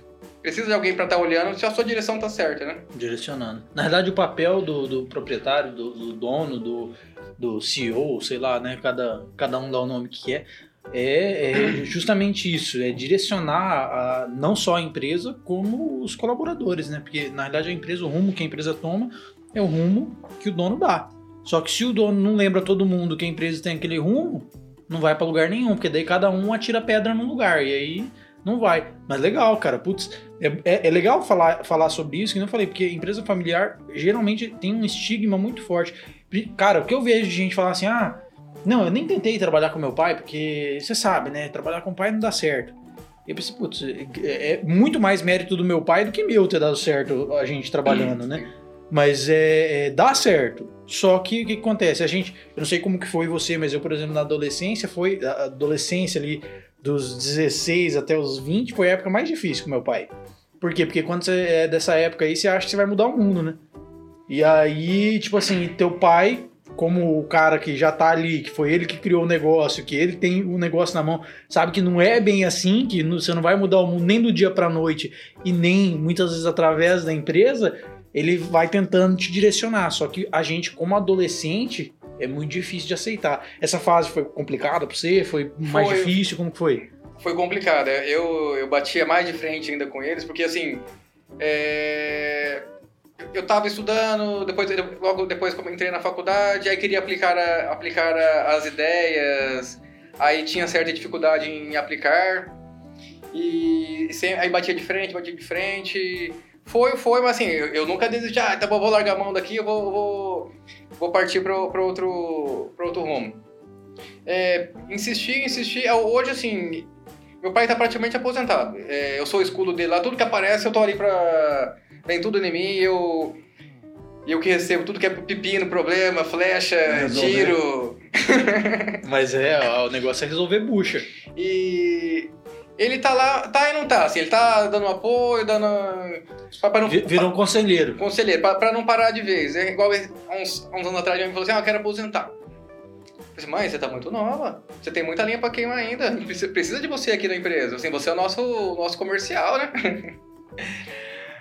Precisa de alguém pra estar olhando se a sua direção tá certa, né? Direcionando. Na verdade, o papel do, do proprietário, do, do dono, do, do CEO, sei lá, né? Cada, cada um dá o nome que é. É, é [CLEARS THROAT] justamente isso, é direcionar a- não só a empresa, como os colaboradores, né? Porque, na verdade, a empresa, o rumo que a empresa toma é o rumo que o dono dá. Só que se o dono não lembra todo mundo que a empresa tem aquele rumo, não vai pra lugar nenhum, porque daí cada um atira pedra num lugar, e aí não vai. Mas legal, cara, putz, é, é- é legal falar, falar sobre isso, que não falei, porque empresa familiar geralmente tem um estigma muito forte. Cara, o que eu vejo de gente falar assim, ah, não, eu nem tentei trabalhar com meu pai, porque você sabe, né? Trabalhar com o pai não dá certo. Eu pensei, putz, é, é muito mais mérito do meu pai do que meu ter dado certo a gente trabalhando, né? Mas é, é, dá certo. Só que o que, que acontece? A gente, eu não sei como que foi você, mas eu, por exemplo, na adolescência, foi adolescência ali dos 16 até os 20 foi a época mais difícil com meu pai. Por quê? Porque quando você é dessa época aí, você acha que você vai mudar o mundo, né? E aí, tipo assim, teu pai, como o cara que já tá ali, que foi ele que criou o negócio, que ele tem o negócio na mão, sabe que não é bem assim, que você não vai mudar o mundo nem do dia pra noite e nem muitas vezes através da empresa, ele vai tentando te direcionar. Só que a gente, como adolescente, é muito difícil de aceitar. Essa fase foi complicada pra você? Foi mais Foi. difícil? Como que foi? Foi complicado. Eu, eu batia mais de frente ainda com eles, porque assim. é, Eu tava estudando, depois, logo depois entrei na faculdade, aí queria aplicar, a- aplicar a- as ideias, aí tinha certa dificuldade em aplicar, e sem- aí batia de frente, batia de frente. Foi, foi, mas assim, eu, eu nunca desisti, ah, então eu vou largar a mão daqui, eu vou, vou, vou partir para outro, pra outro rumo. É, insisti, insisti. É, hoje, assim, meu pai tá praticamente aposentado. É, eu sou o escudo dele lá, tudo que aparece eu tô ali pra. Vem tudo em mim eu. Eu que recebo tudo que é pepino, problema, flecha, tiro. Mas é, o negócio é resolver bucha. E ele tá lá, tá e não tá, assim, ele tá dando apoio, dando. Pra, pra não, Virou um conselheiro. Conselheiro, pra, pra, não parar de vez. É igual uns, uns anos atrás ele me falou assim: ah, eu quero aposentar. Eu falei, mãe, você tá muito nova. Você tem muita linha pra queimar ainda. [LAUGHS] Precisa de você aqui na empresa. Assim, você é o nosso, nosso comercial, né? [LAUGHS]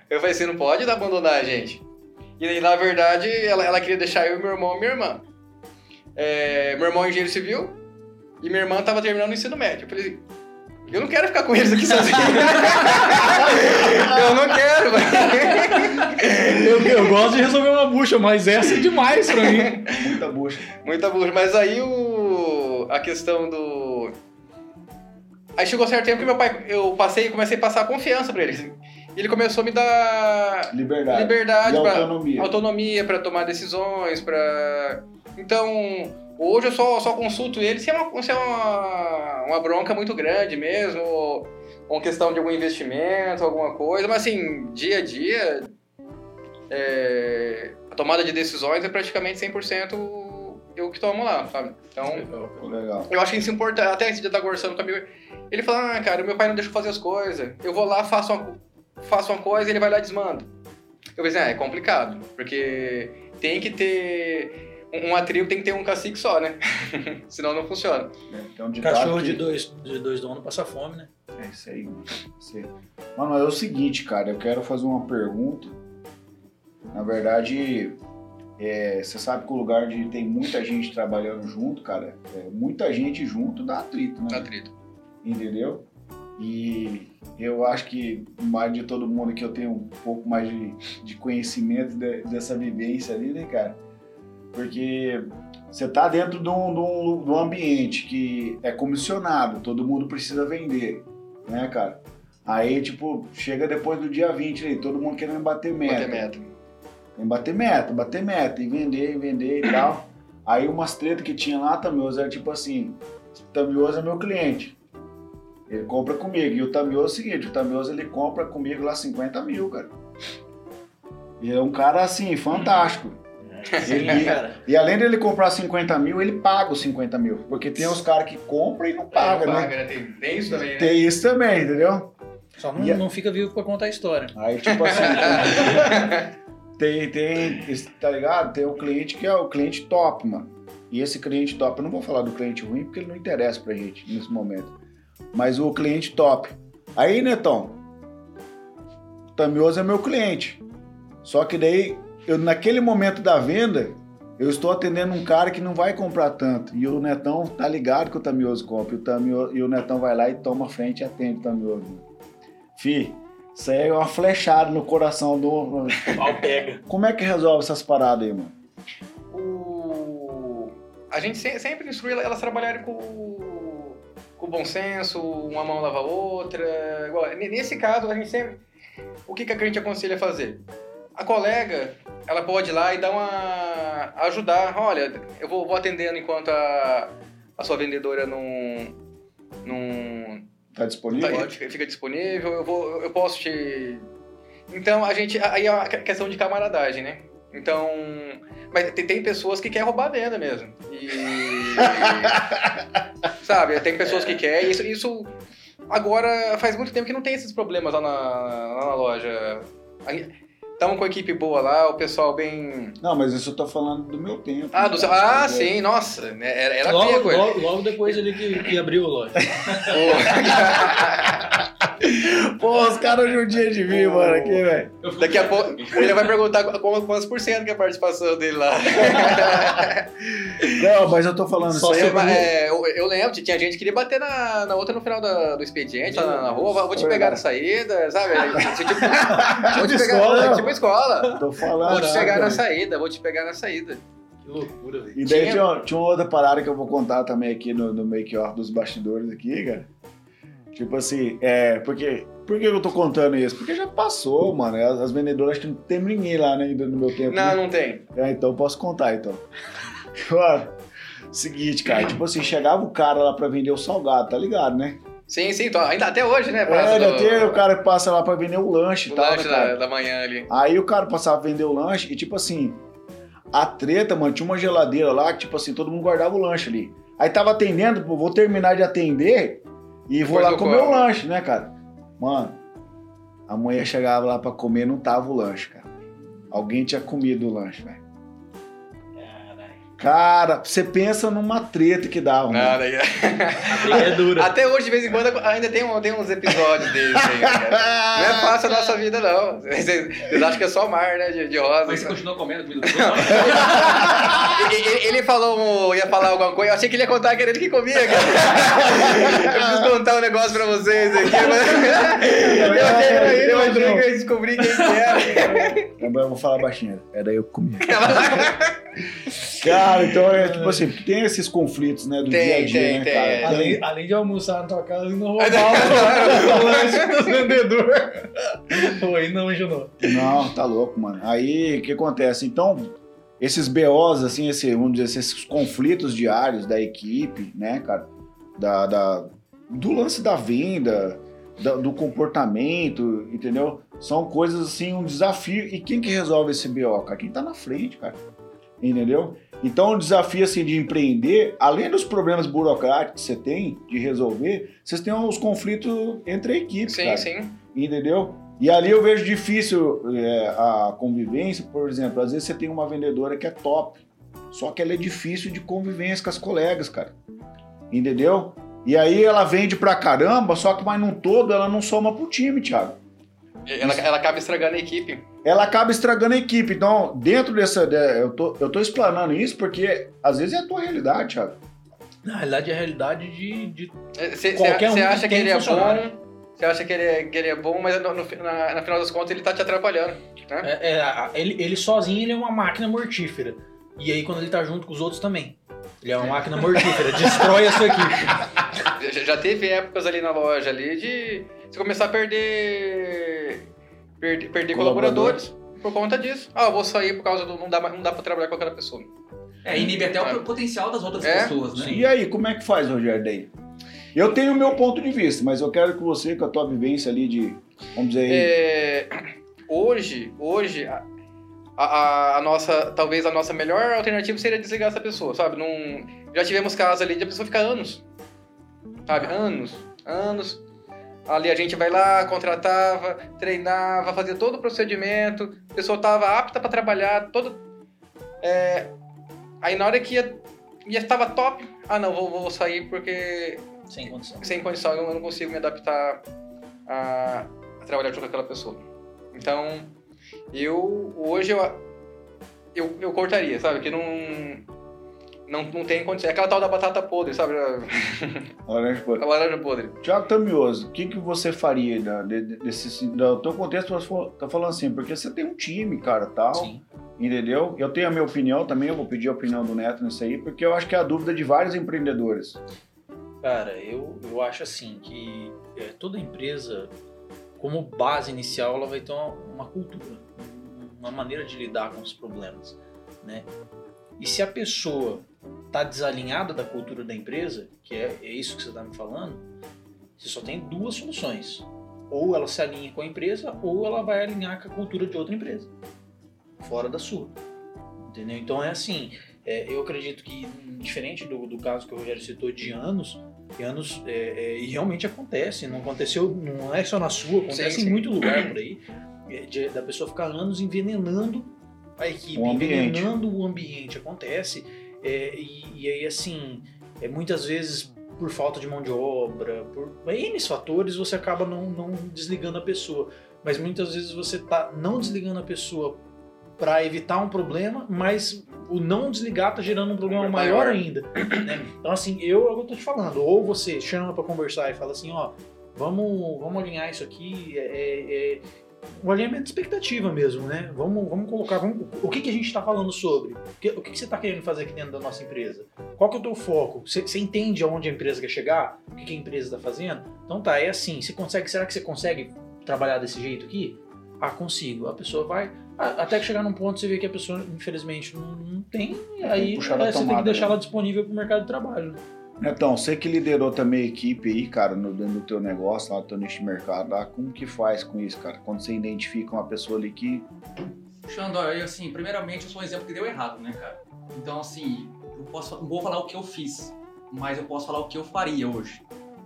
Eu falei, você não pode abandonar a gente. E na verdade, ela, ela queria deixar eu, meu irmão e minha irmã. É, meu irmão é engenheiro civil e minha irmã tava terminando o ensino médio. Eu falei, eu não quero ficar com eles aqui sozinho. [LAUGHS] eu não quero, eu, eu, gosto de resolver uma bucha, mas essa é demais pra mim. Muita bucha. Muita bucha. Mas aí o, a questão do. Aí chegou certo tempo que meu pai. Eu passei comecei a passar confiança pra ele. ele começou a me dar liberdade, liberdade e pra, autonomia. autonomia para tomar decisões, para então Hoje eu só, só consulto ele se é, uma, se é uma, uma bronca muito grande mesmo, ou uma questão de algum investimento, alguma coisa, mas assim, dia a dia, é, a tomada de decisões é praticamente 100% eu que tomo lá, sabe? Então, Legal. eu acho que isso é importante. Até esse dia tá conversando com amigo, ele fala, ah, cara, meu pai não deixa eu fazer as coisas. Eu vou lá, faço uma, faço uma coisa e ele vai lá e desmanda. Eu pensei, ah, é complicado, porque tem que ter uma tribo tem que ter um cacique só, né? [LAUGHS] Senão não funciona. É, então, de Cachorro que... de, dois, de dois donos passa fome, né? É isso aí, mano. Isso aí. Mano, é o seguinte, cara, eu quero fazer uma pergunta. Na verdade, é, você sabe que o lugar onde tem muita gente trabalhando junto, cara, é, muita gente junto dá atrito, né? Dá atrito. Entendeu? E eu acho que mais de todo mundo que eu tenho um pouco mais de, de conhecimento de, dessa vivência ali, né, cara? Porque você está dentro de um, de, um, de um, ambiente que é comissionado, todo mundo precisa vender, né, cara? Aí, tipo, chega depois do dia 20 aí, todo mundo querendo bater meta. Bater meta. Tem bater meta, bater meta, e vender, e vender e tal. Aí umas tretas que tinha lá, Tamioso, era tipo assim, Tamioso é meu cliente. Ele compra comigo. E o Tamioso é o seguinte, o Tamioso ele compra comigo lá 50 mil, cara. E é um cara assim, fantástico. Ele, e além dele comprar 50 mil, ele paga os 50 mil. Porque tem os caras que compram e não pagam, né? Paga, né? Tem, tem, isso também, né? Tem isso também, entendeu? Só não, não fica vivo pra contar a história. Aí, tipo assim, [LAUGHS] tem, tem, tá ligado? Tem o cliente que é o cliente top, mano. E esse cliente top, eu não vou falar do cliente ruim porque ele não interessa pra gente nesse momento. Mas o cliente top. Aí, Netão, o Tamioso é meu cliente. Só que daí eu naquele momento da venda, eu estou atendendo um cara que não vai comprar tanto. E o Netão tá ligado que o Tamioso compra. E o, e o Netão vai lá e toma frente e atende o Tamioso. Fi, isso aí é uma flechada no coração do. [LAUGHS] Mal pega. Como é que resolve essas paradas aí, mano? O... A gente sempre instrui elas trabalharem com, com bom senso, uma mão lava a outra. Nesse caso, a gente sempre. O que, que a gente aconselha a fazer? A colega ela pode ir lá e dar uma. ajudar. Olha, eu vou, vou atendendo enquanto a, a sua vendedora não. não tá disponível? Tá, fica disponível, eu, vou, eu posso te. Então a gente. Aí é uma questão de camaradagem, né? Então. Mas tem, tem pessoas que querem roubar a venda mesmo. E. [LAUGHS] sabe, tem pessoas que querem. Isso, isso. Agora faz muito tempo que não tem esses problemas lá na, lá na loja. Estamos com a equipe boa lá, o pessoal bem. Não, mas isso eu tô falando do meu tempo. Ah, do seu... ah sim, nossa. Né, era, era logo, pego, logo, logo, depois ele que, que abriu a loja. [LAUGHS] Pô, os caras judiam de mim, mano, aqui, velho. Daqui a pouco ele vai perguntar quantos por cento que é a participação dele lá. [LAUGHS] Não, mas eu tô falando Só isso aí. É, eu, eu, lembro, tinha gente que queria bater na, na outra no final da, do expediente, lá na, rua. Vou te pegar na saída, sabe? [LAUGHS] Tipo, vou te pegar, tipo escola. [LAUGHS] Tô falando. Vou te pegar na saída, vou te pegar na saída. Que loucura, velho. E daí tinha... Tinha, uma outra parada que eu vou contar também aqui no, no make-off dos bastidores aqui, cara. Tipo assim, é, porque. Por que eu tô contando isso? Porque já passou, mano. As, as vendedoras que não tem ninguém lá né, ainda no meu tempo. Não, né? não tem. É, então eu posso contar então. [LAUGHS] Mano, Seguinte, cara, tipo assim, chegava o cara lá pra vender o salgado, tá ligado, né? Sim, sim, tô, ainda até hoje, né? É, ainda tem o cara que passa lá pra vender o lanche e o tal, lanche né, da, da manhã ali. Aí o cara passava a vender o lanche e, tipo assim, a treta, mano, tinha uma geladeira lá que, tipo assim, todo mundo guardava o lanche ali. Aí tava atendendo, pô, vou terminar de atender e vou Depois lá comer o lanche, né, cara? Mano, a mulher chegava lá pra comer não tava o lanche, cara. Alguém tinha comido o lanche, velho. Cara, você pensa numa treta que dava, mano. Nada, aí. A briga é dura. [LAUGHS] Até hoje, de vez em quando, ainda tem, um- tem uns episódios desses aí, cara. Não é fácil a nossa vida, não. Vocês, vocês acham que é só mar, né? De, de rosa. Mas você continua comendo comida [LAUGHS] ele, ele- falou, ia falar alguma coisa, eu achei que ele ia contar que era ele que comia, cara. Eu preciso contar um negócio pra vocês aqui, mas... [LAUGHS] Eu achei, eu achei que eu ia descobrir quem que era. Também eu vou falar baixinho. Era eu que comia. Cara, então é tipo assim, porque tem esses conflitos, né, do Tem, dia a dia, tem, né, tem. cara? Além, além de almoçar na tua casa e não roubar o lanche do vendedor. Pô, aí não, Junô. Não, tá louco, mano. Aí, o que acontece? Então, esses BOs, assim, esse, vamos dizer, assim, esses conflitos diários da equipe, né, cara? Da, da- do lance da venda, da- do comportamento, entendeu? São coisas, assim, um desafio. E quem que resolve esse BO, cara? Quem tá na frente, cara. Entendeu? Então, o desafio, assim, de empreender, além dos problemas burocráticos que você tem de resolver, vocês têm os conflitos entre a equipe, Sim, cara sim. entendeu? E ali eu vejo difícil é, a convivência, por exemplo, às vezes você tem uma vendedora que é top, só que ela é difícil de convivência com as colegas, cara, entendeu? E aí ela vende pra caramba, só que mas num todo ela não soma pro time, Thiago. Ela, ela acaba estragando a equipe. Ela acaba estragando a equipe. Então, dentro dessa. de- eu, tô, eu tô explanando isso porque às vezes é a tua realidade, Thiago. Na realidade, é a realidade de, de Você Qualquer um que acha que ele é bom, você acha que ele é, que ele é bom, mas no, no, na, na final das contas ele tá te atrapalhando. Né? É, é, ele, ele sozinho ele é uma máquina mortífera. E aí quando ele tá junto com os outros também. Ele é uma máquina mortífera, [LAUGHS] destrói a sua equipe. [LAUGHS] Já, já teve épocas ali na loja ali de você começar a perder. perder, perder colaboradores por conta disso. Ah, eu vou sair por causa do. Não dá, não dá pra trabalhar com aquela pessoa. É, inibe até É. o potencial das outras É? pessoas, né? E aí, como é que faz, Rogério, daí? Eu tenho o meu ponto de vista, mas eu quero que você, com a tua vivência ali de. Vamos dizer aí. É, hoje, hoje, a, a, a nossa, talvez a nossa melhor alternativa seria desligar essa pessoa, sabe? Não, já tivemos casos ali de a pessoa ficar anos, sabe? Anos, anos. Ali a gente vai lá, contratava, treinava, fazia todo o procedimento, a pessoa estava apta para trabalhar, todo. é, aí na hora que ia, ia estava top, ah não, vou, vou sair porque Sem condição. sem condição, eu não consigo me adaptar a, a trabalhar junto com aquela pessoa. Então, eu hoje eu, eu, eu cortaria, sabe? Que não, não, não tem condição. É aquela tal da batata podre, sabe? A [LAUGHS] Laranja podre. a laranja podre. Tiago Tamioso, o que, que você faria da, de- de- desse, do teu contexto? Você tá falando assim, porque você tem um time, cara, tal, Sim. entendeu? Eu tenho a minha opinião também, eu vou pedir a opinião do Neto nisso aí, porque eu acho que é a dúvida de vários empreendedores. Cara, eu, eu acho assim que é, toda empresa, como base inicial, ela vai ter uma, uma cultura, uma maneira de lidar com os problemas, né? E se a pessoa tá desalinhada da cultura da empresa, que é, é isso que você está me falando, você só tem duas soluções. Ou ela se alinha com a empresa, ou ela vai alinhar com a cultura de outra empresa, fora da sua. Entendeu? Então é assim, é, eu acredito que, diferente do, do caso que o Rogério citou de anos, que anos é, é, e realmente acontece, não aconteceu, não é só na sua, acontece Sim, sim. em muito lugar por aí, é, de- da pessoa ficar anos envenenando a equipe, O envenenando o ambiente, acontece. É, e, e aí, assim, é, muitas vezes por falta de mão de obra, por N fatores, você acaba não, não desligando a pessoa. Mas muitas vezes você tá não desligando a pessoa para evitar um problema, mas o não desligar tá gerando um problema maior Maior. ainda. né? Então, assim, eu, é eu tô te falando. Ou você chama para conversar e fala assim, ó, vamos, vamos alinhar isso aqui, é, é, é um alinhamento de expectativa mesmo, né? Vamos, vamos colocar, vamos, o que, que a gente está falando sobre? O que, o que, que você está querendo fazer aqui dentro da nossa empresa? Qual que é o teu foco? Você, você entende aonde a empresa quer chegar? O que, que a empresa está fazendo? Então tá, é assim, você consegue, será que você consegue trabalhar desse jeito aqui? Ah, consigo. A pessoa vai. Até que chegar num ponto você vê que a pessoa, infelizmente, não, não tem, aí é, você tem que deixar ela disponível para o mercado de trabalho. Então, você que liderou também a equipe aí, cara, no, no teu negócio, lá no teu nicho de mercado, lá, como que faz com isso, cara? Quando você identifica uma pessoa ali que... Xandó, assim, primeiramente eu sou um exemplo que deu errado, né, cara? Então, assim, eu posso, não vou falar o que eu fiz, mas eu posso falar o que eu faria hoje.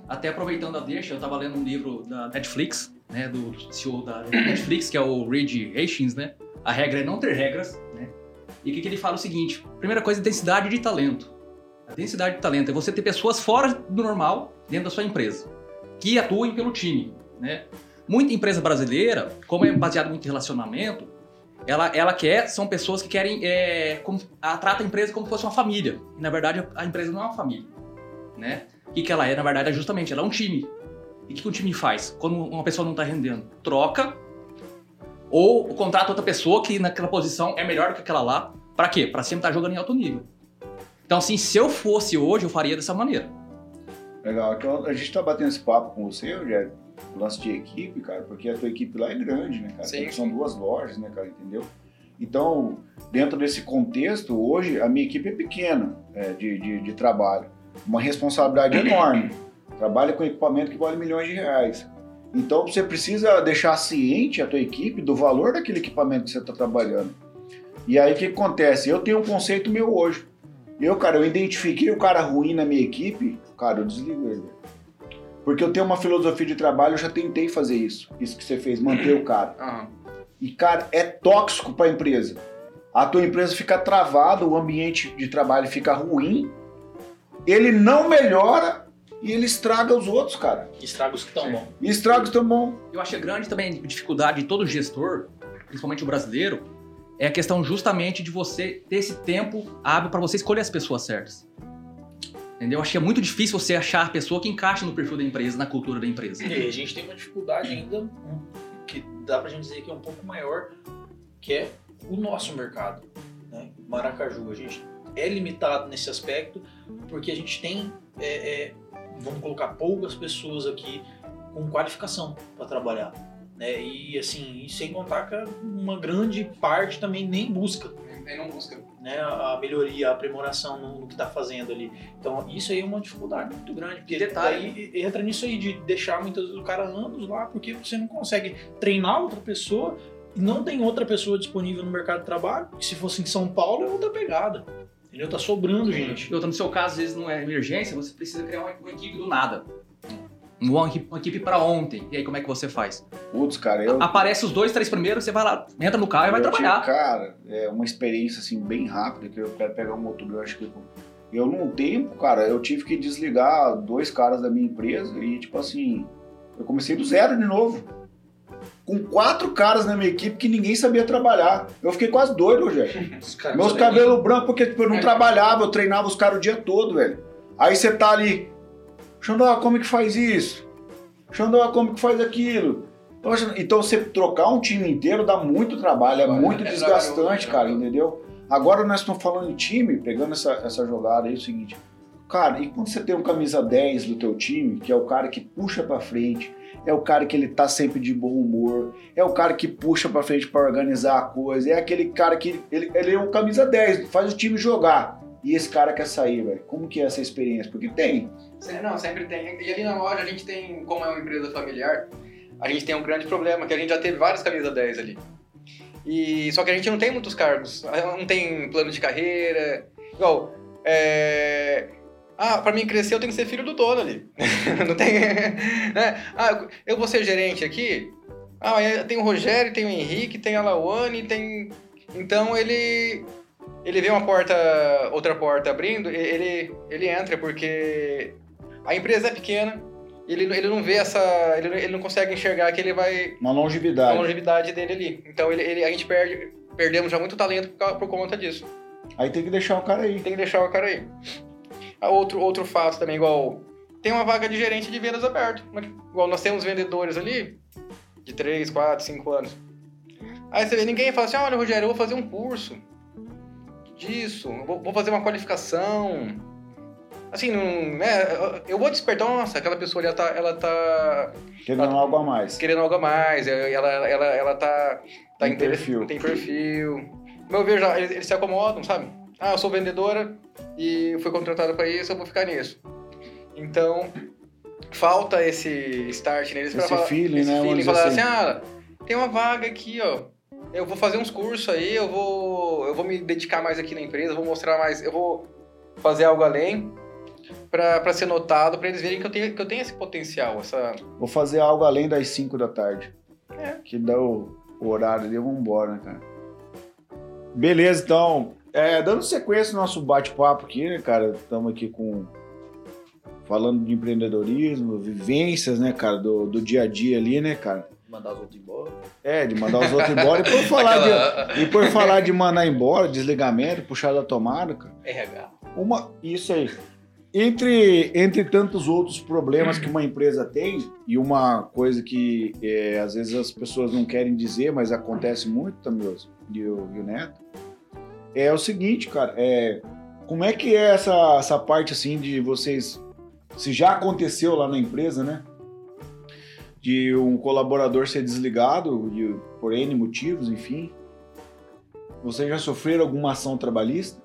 Até aproveitando a deixa, eu tava lendo um livro da Netflix, né, do CEO da Netflix, que é o Reed Hastings, né? A regra é não ter regras, né? E o que, que ele fala é o seguinte: primeira coisa, densidade de talento. A densidade de talento é você ter pessoas fora do normal dentro da sua empresa, que atuem pelo time, né? Muita empresa brasileira, como é baseado muito em relacionamento, ela, ela quer, são pessoas que querem, é, como, a, trata a empresa como se fosse uma família. E, na verdade, a empresa não é uma família, né? O que, ela é, na verdade, é justamente, ela é um time. E o que, que um time faz? Quando uma pessoa não está rendendo? Troca ou contrata outra pessoa que naquela posição é melhor do que aquela lá. Para quê? Para sempre estar tá jogando em alto nível. Então, assim, se eu fosse hoje, eu faria dessa maneira. Legal. Então, a gente tá batendo esse papo com você, Rogério, lance de equipe, cara, porque a tua equipe lá é grande, né, cara? Sim. São duas lojas, né, cara, entendeu? Então, dentro desse contexto, hoje a minha equipe é pequena é, de, de, de, trabalho. Uma responsabilidade enorme. Trabalha com equipamento que vale milhões de reais. Então, você precisa deixar ciente a tua equipe do valor daquele equipamento que você está trabalhando. E aí, o que acontece? Eu tenho um conceito meu hoje. Eu, cara, eu identifiquei o cara ruim na minha equipe, cara, eu desligo ele. Porque eu tenho uma filosofia de trabalho, eu já tentei fazer isso. Isso que você fez, manter o cara. Uhum. E, cara, é tóxico para a empresa. A tua empresa fica travada, o ambiente de trabalho fica ruim, ele não melhora e ele estraga os outros, cara. Estraga os que estão bom. Estraga os que estão bom. Eu acho grande também a dificuldade de todo gestor, principalmente o brasileiro, é a questão justamente de você ter esse tempo hábil para você escolher as pessoas certas. Entendeu? Acho que é muito difícil você achar a pessoa que encaixa no perfil da empresa, na cultura da empresa. E a gente tem uma dificuldade ainda que dá pra gente dizer que é um pouco maior, que é o nosso mercado. Né? Maracaju, a gente é limitado nesse aspecto porque a gente tem, é, é, vamos colocar, poucas pessoas aqui com qualificação para trabalhar. Né? E assim, sem contar que uma grande parte também nem busca. Nem não busca. Né? A melhoria, a aprimoração no, no que está fazendo ali. Então, isso aí é uma dificuldade muito grande. Porque Detalhe. daí entra nisso aí de deixar muitas o cara anos lá, porque você não consegue treinar outra pessoa e não tem outra pessoa disponível no mercado de trabalho. E se fosse em São Paulo, é outra pegada. Entendeu? Tá sobrando, gente. E no seu caso, às vezes não é emergência, você precisa criar uma, uma equipe do nada uma equipe, uma equipe para ontem. E aí, como é que você faz? Putz, cara, eu. Aparece os dois, três primeiros, você vai lá, entra no carro e vai trabalhar. Tive, cara, é uma experiência assim bem rápida, que eu quero pegar um outro eu acho que. Eu, num tempo, cara, eu tive que desligar dois caras da minha empresa e, tipo assim, eu comecei do zero de novo. Com quatro caras na minha equipe que ninguém sabia trabalhar. Eu fiquei quase doido, Rogério. [LAUGHS] Meus cabelos brancos, porque tipo, eu não é. trabalhava, eu treinava os caras o dia todo, velho. Aí você tá ali, Xandó, como é que faz isso? Xandó, como é que faz aquilo? Então você trocar um time inteiro dá muito trabalho, é muito é desgastante, cara, entendeu? Agora nós estamos falando de time, pegando essa, essa jogada aí, é o seguinte, cara, e quando você tem um camisa 10 do teu time, que é o cara que puxa para frente, é o cara que ele tá sempre de bom humor, é o cara que puxa para frente para organizar a coisa, é aquele cara que ele, ele é um camisa 10, faz o time jogar e esse cara quer sair, velho. Como que é essa experiência? Porque tem. Não, sempre tem. E ali na loja a gente tem, como é uma empresa familiar, a gente tem um grande problema, que a gente já teve várias camisas 10 ali. E, só que a gente não tem muitos cargos, não tem plano de carreira. Igual, é... Ah, pra mim crescer eu tenho que ser filho do dono ali. [LAUGHS] não tem... Né? Ah, eu vou ser gerente aqui? Ah, tem o Rogério, tem o Henrique, tem a Lawane, tem... Então ele ele vê uma porta, outra porta abrindo, ele, ele entra porque a empresa é pequena, ele, ele não vê essa. Ele, ele não consegue enxergar que ele vai. Uma longevidade. Uma longevidade dele ali. Então ele, ele, a gente perde, perdemos já muito talento por, por conta disso. Aí tem que deixar o cara aí. Tem que deixar o cara aí. Ah, outro, outro fato também, igual. Tem uma vaga de gerente de vendas aberto. Igual nós temos vendedores ali de 3, 4, 5 anos. Aí você vê, ninguém fala assim, olha, Rogério, eu vou fazer um curso disso, vou, vou fazer uma qualificação. Assim, não, né, eu vou despertar, nossa, aquela pessoa ela tá. Ela tá querendo ela, algo a mais. Querendo algo a mais. Ela, ela, ela tá. tá tem perfil. Tem perfil. Meu ver, já, eles, eles se acomodam, sabe? Ah, eu sou vendedora e fui contratada para isso, eu vou ficar nisso. Então, falta esse start neles esse falar. Feeling, esse né? feeling, falar assim, assim, ah, tem uma vaga aqui, ó. Eu vou fazer uns cursos aí, eu vou, eu vou me dedicar mais aqui na empresa, vou mostrar mais, eu vou fazer algo além para ser notado, para eles verem que eu, tenho, que eu tenho esse potencial. Essa... Vou fazer algo além das 5 da tarde. É. Que dá o, o horário ali, vamos embora, né, cara? Beleza, então. É, dando sequência no nosso bate-papo aqui, né, cara? Estamos aqui com. Falando de empreendedorismo, vivências, né, cara, do, do dia a dia ali, né, cara? Mandar os outros embora. É, de mandar os outros embora. E por [LAUGHS] falar, de, e por falar de mandar embora, desligamento, puxar da tomada, cara. RH. Uma, isso aí. Entre, entre tantos outros problemas que uma empresa tem, e uma coisa que é, às vezes as pessoas não querem dizer, mas acontece muito, Tamioso e o, e o Neto, é o seguinte, cara, é, como é que é essa, essa parte assim de vocês, se já aconteceu lá na empresa, né? De um colaborador ser desligado de, por N motivos, enfim. Vocês já sofreram alguma ação trabalhista?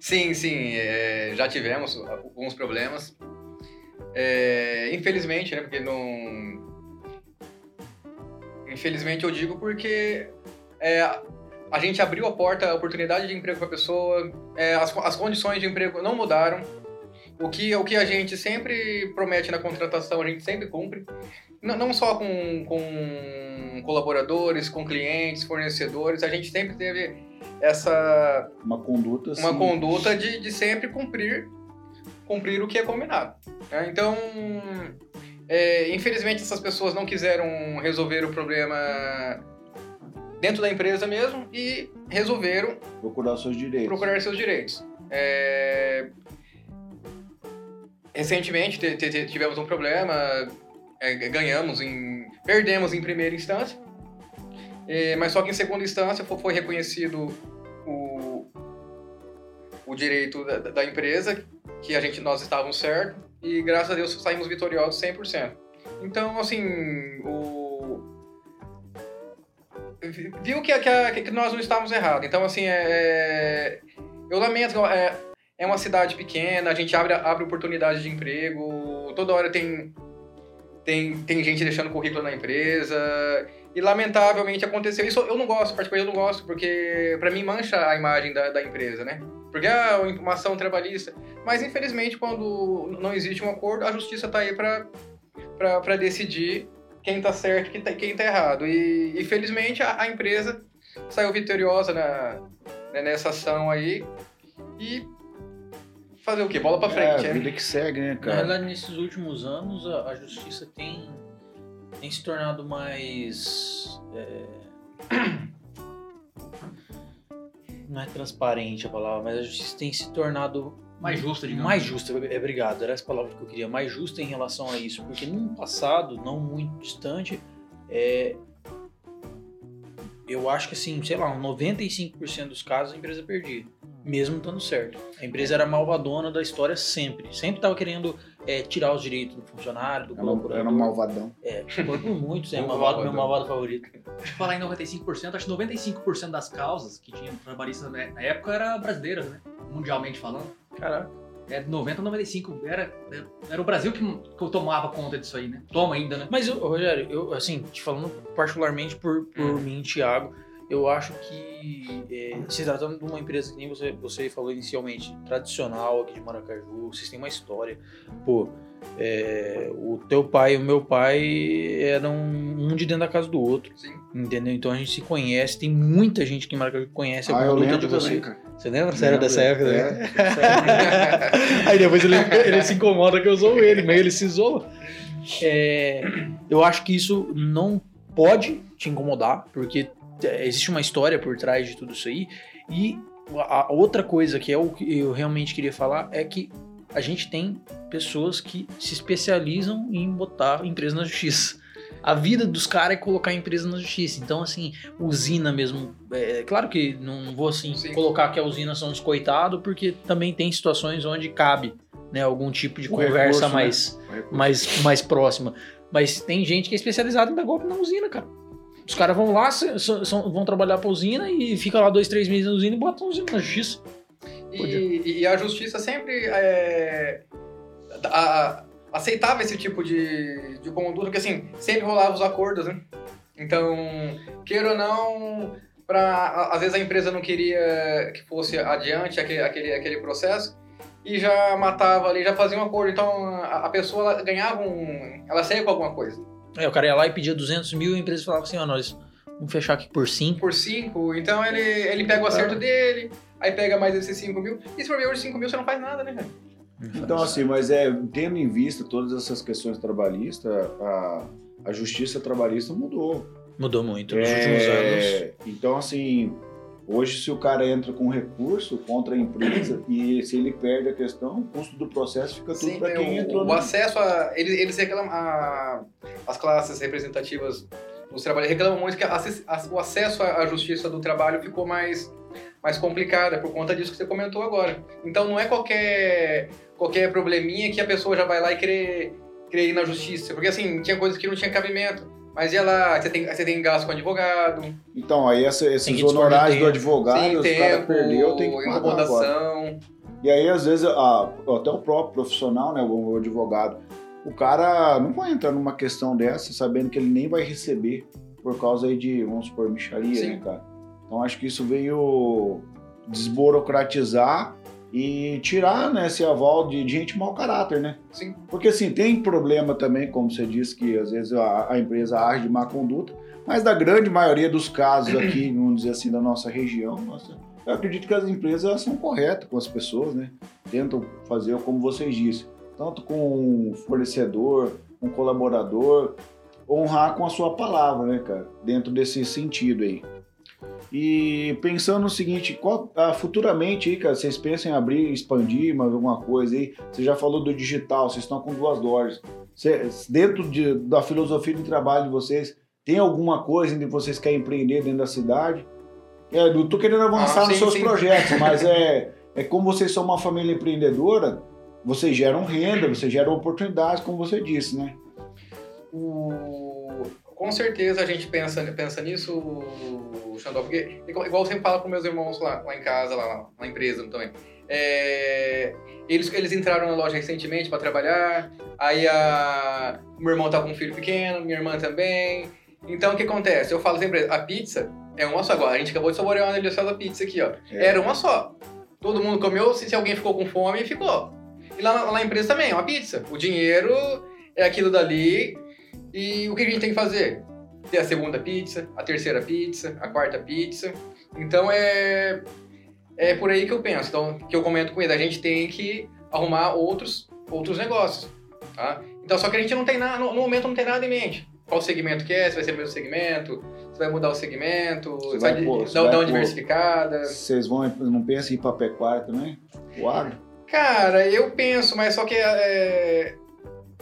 Sim, sim, é, já tivemos alguns problemas. É, infelizmente, né? Porque não. Infelizmente eu digo porque é, a gente abriu a porta, a oportunidade de emprego para a pessoa, é, as, as condições de emprego não mudaram. O que, o que a gente sempre promete na contratação, a gente sempre cumpre. Não, não só com, com colaboradores, com clientes, fornecedores, a gente sempre teve essa uma conduta uma conduta de, de sempre cumprir cumprir o que é combinado né? então é, infelizmente essas pessoas não quiseram resolver o problema dentro da empresa mesmo e resolveram procurar seus direitos procurar seus direitos é, recentemente tivemos um problema é, ganhamos em perdemos em primeira instância é, mas só que em segunda instância foi reconhecido o, o direito da, da, empresa, que a gente, nós estávamos certos, e graças a Deus saímos vitoriosos 100%. Então, assim, o... viu que, que, que nós não estávamos errados. Então, assim, é... eu lamento, é, é uma cidade pequena, a gente abre, abre oportunidade de emprego, toda hora tem, tem, tem gente deixando currículo na empresa, e lamentavelmente aconteceu isso. Eu não gosto, particularmente eu não gosto, porque para mim mancha a imagem da, da empresa, né? Porque é uma ação trabalhista. Mas infelizmente, quando não existe um acordo, a justiça está aí para decidir quem está certo e quem está errado. E infelizmente a, a, empresa saiu vitoriosa na, né, nessa ação aí. E fazer o quê? Bola para frente, é, a vida que segue, né, cara? Na verdade, nesses últimos anos, a, a justiça tem tem se tornado mais. É... [CLEARS THROAT] Não é transparente a palavra, mas a justiça tem se tornado mais justa, digamos. Mais justa, é, obrigado, era essa palavra que eu queria. Mais justa em relação a isso, porque num passado, não muito distante, é, eu acho que assim, sei lá, 95% dos casos a empresa perdia, mesmo dando certo. A empresa era malvadona da história sempre. Sempre estava querendo é, tirar os direitos do funcionário, do colaborador. Era um malvadão. É, foi por muitos, é [LAUGHS] malvado, meu malvado favorito. Falar em 95%, acho que 95% das causas que tinham trabalhistas na época era brasileiras, né? Mundialmente falando. Caraca. É 90 95. Era, era o Brasil que, que tomava conta disso aí, né? Toma ainda, né? Mas, Rogério, eu, assim, te falando particularmente por, por hum. mim, Thiago, eu acho que é, se tratando de uma empresa que nem você, você falou inicialmente, tradicional aqui de Maracaju, vocês têm uma história. Pô, é, o teu pai e o meu pai eram um de dentro da casa do outro. Sim. Entendeu? Então a gente se conhece, tem muita gente que em Maracaju conhece a ah, luta de você. Também, você lembra? Você era dessa época? É, [LAUGHS] Aí depois ele, ele se incomoda que eu sou ele, mas ele se isola. É, eu acho que isso não pode te incomodar, porque existe uma história por trás de tudo isso aí. E a outra coisa que é o que eu realmente queria falar é que a gente tem pessoas que se especializam em botar empresas na justiça. a vida dos caras é colocar a empresa na justiça. Então, assim, usina mesmo. É, claro que não vou assim Sim. colocar que a usina são os coitados, porque também tem situações onde cabe né, algum tipo de Um conversa recurso, né? mais, recurso. mais, mais próxima. Mas tem gente que é especializada em dar golpe na usina, cara. Os caras vão lá, são- vão trabalhar pra usina e fica lá dois, três meses na usina e botam a usina na justiça. E, e a justiça sempre é, a- aceitava esse tipo de, de conduta, porque assim, sempre rolava os acordos, né? Então, queira ou não, pra, às vezes a empresa não queria que fosse adiante aquele, aquele, aquele processo e já matava ali, já fazia um acordo. Então, a, a pessoa ganhava um... Ela saía com alguma coisa. Aí o cara ia lá e pedia 200 mil e a empresa falava assim, ó, nós vamos fechar aqui por 5. Por 5, então ele, ele pega o acerto dele, aí pega mais esses 5 mil. E se for ver hoje 5 mil, você não faz nada, né, cara? Então, assim, mas é, tendo em vista todas essas questões trabalhistas, a, a justiça trabalhista mudou. Mudou muito nos É, últimos anos. Então, assim, hoje se o cara entra com recurso contra a empresa e se ele perde a questão, o custo do processo fica tudo para quem o, entrou o no... acesso a. Eles, eles reclamam. A, as classes representativas dos trabalhadores reclamam muito que a- a- o acesso à justiça do trabalho ficou mais, mais complicada por conta disso que você comentou agora. Então não é qualquer, qualquer probleminha que a pessoa já vai lá e querer, querer ir na justiça. Porque assim, tinha coisas que não tinha cabimento. Mas ia lá, você tem, você tem gasto com advogado, Então, aí essa- Tem esses honorários do advogado, caras tempo, perdeu, tem que pagar agora. E aí, às vezes, a- até o próprio profissional, né, o advogado, o cara não vai entrar numa questão dessa sabendo que ele nem vai receber por causa aí de, vamos supor, micharia, Sim. né, cara? Então, acho que isso veio desburocratizar e tirar, né, esse aval de, de gente mau caráter, né? Sim. Porque, assim, tem problema também, como você disse, que às vezes a, a empresa age de má conduta, mas da grande maioria dos casos aqui, [CLEARS THROAT] vamos dizer assim, da nossa região, nossa, eu acredito que as empresas são corretas com as pessoas, né? Tentam fazer como vocês disseram, tanto com um fornecedor, um colaborador, honrar com a sua palavra, né, cara? Dentro desse sentido aí. E pensando no seguinte, qual- ah, futuramente aí, cara, vocês pensam em abrir, expandir mais alguma coisa aí? Você já falou do digital, vocês estão com duas lojas. Cê- dentro de- da filosofia de trabalho de vocês, tem alguma coisa onde vocês querem empreender dentro da cidade? É, não tô querendo avançar Ah, nos sim, seus sim. projetos, [LAUGHS] mas é, é como vocês são uma família empreendedora, vocês geram renda, vocês geram oportunidades, como você disse, né? O- Com certeza a gente pensa, pensa nisso, Xandó, porque igual eu sempre falo com meus irmãos lá, lá em casa, lá na empresa também. É, eles, eles entraram na loja recentemente para trabalhar, aí a, o meu irmão tá com um filho pequeno, minha irmã também. Então o que acontece? Eu falo sempre, a pizza é uma só agora. A gente acabou de saborear uma deliciosa pizza aqui, ó. É. Era uma só. Todo mundo comeu, se, se alguém ficou com fome, ficou. E lá, na- lá na empresa também, é uma pizza. O dinheiro é aquilo dali. E o que a gente tem que fazer? Ter a segunda pizza, a terceira pizza, a quarta pizza. Então é é por aí que eu penso. Então, que eu comento com ele, a gente tem que arrumar outros outros negócios, tá? Então, só que a gente não tem nada, no, no momento não tem nada em mente. Qual segmento que é? Se vai ser o mesmo segmento? Se vai mudar o segmento? Você Se vai dar, vai dar uma pôr- diversificada? Vocês vão, não pensam em ir pra pecuária também? O agro? Cara, eu penso, mas só que é,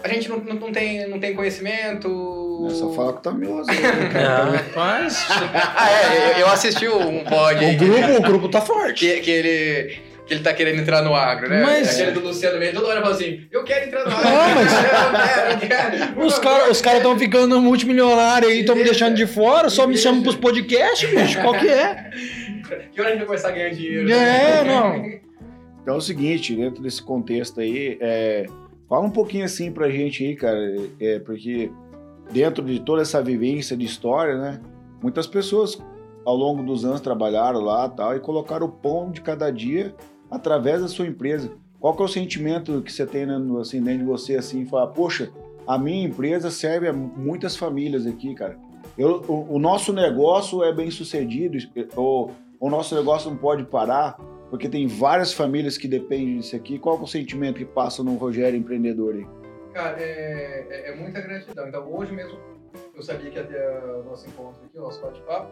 a gente não, não, não tem, não tem conhecimento. É só falar que tá mioso. aí, [LAUGHS] Ah, cara. rapaz, Ah, [LAUGHS] é, eu- assisti um pod o grupo, o grupo tá forte. que, que ele. Que ele tá querendo entrar no agro, né? Mas- Aquele do Luciano Mendes, toda hora fala assim: Eu quero entrar no agro. Ah, mas- Eu quero, eu quero. Os caras os cara estão ficando multimilionários aí, estão me deixando de fora, só me chamam pros podcasts, bicho. Qual que é? [LAUGHS] Que hora a gente vai começar a ganhar dinheiro? É, não. Então é o seguinte, dentro desse contexto aí, é, fala um pouquinho assim pra gente aí, cara, é, porque dentro de toda essa vivência de história, né, muitas pessoas ao longo dos anos trabalharam lá tal, e colocaram o pão de cada dia através da sua empresa. Qual que é o sentimento que você tem né, assim, dentro de você, assim, falar, poxa, a minha empresa serve a muitas famílias aqui, cara. Eu, o, o nosso negócio é bem sucedido, ou o nosso negócio não pode parar, porque tem várias famílias que dependem disso aqui. Qual que é o sentimento que passa no Rogério empreendedor aí? Cara, é, é, é muita gratidão. Então, hoje mesmo, eu sabia que ia ter o nosso encontro aqui, o nosso bate-papo.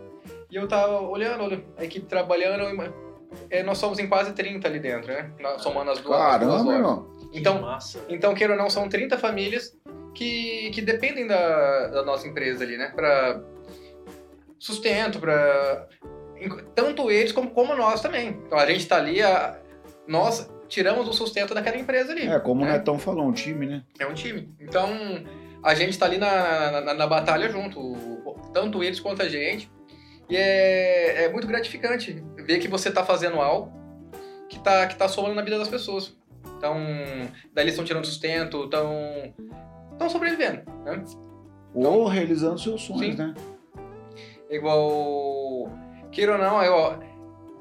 E eu tava olhando, olha, a equipe trabalhando. é, nós somos em quase 30 ali dentro, né? Nós- Somando as duas, as duas Caramba, lojas. irmão. Então, massa. então, queira ou não, são 30 famílias que, que dependem da, da nossa empresa ali, né? Para sustento, para tanto eles como, como nós também. Então a gente está ali, a, nós tiramos o sustento daquela empresa ali. É, como né? o Netão falou, um time, né? É um time. Então a gente está ali na, na, na, batalha junto, tanto eles quanto a gente. E é, é muito gratificante ver que você está fazendo algo que está que tá somando na vida das pessoas. Então, daí eles estão tirando sustento, estão estão sobrevivendo, né? Ou então, realizando seus sonhos, sim. né? Igual, queira ou não, eu,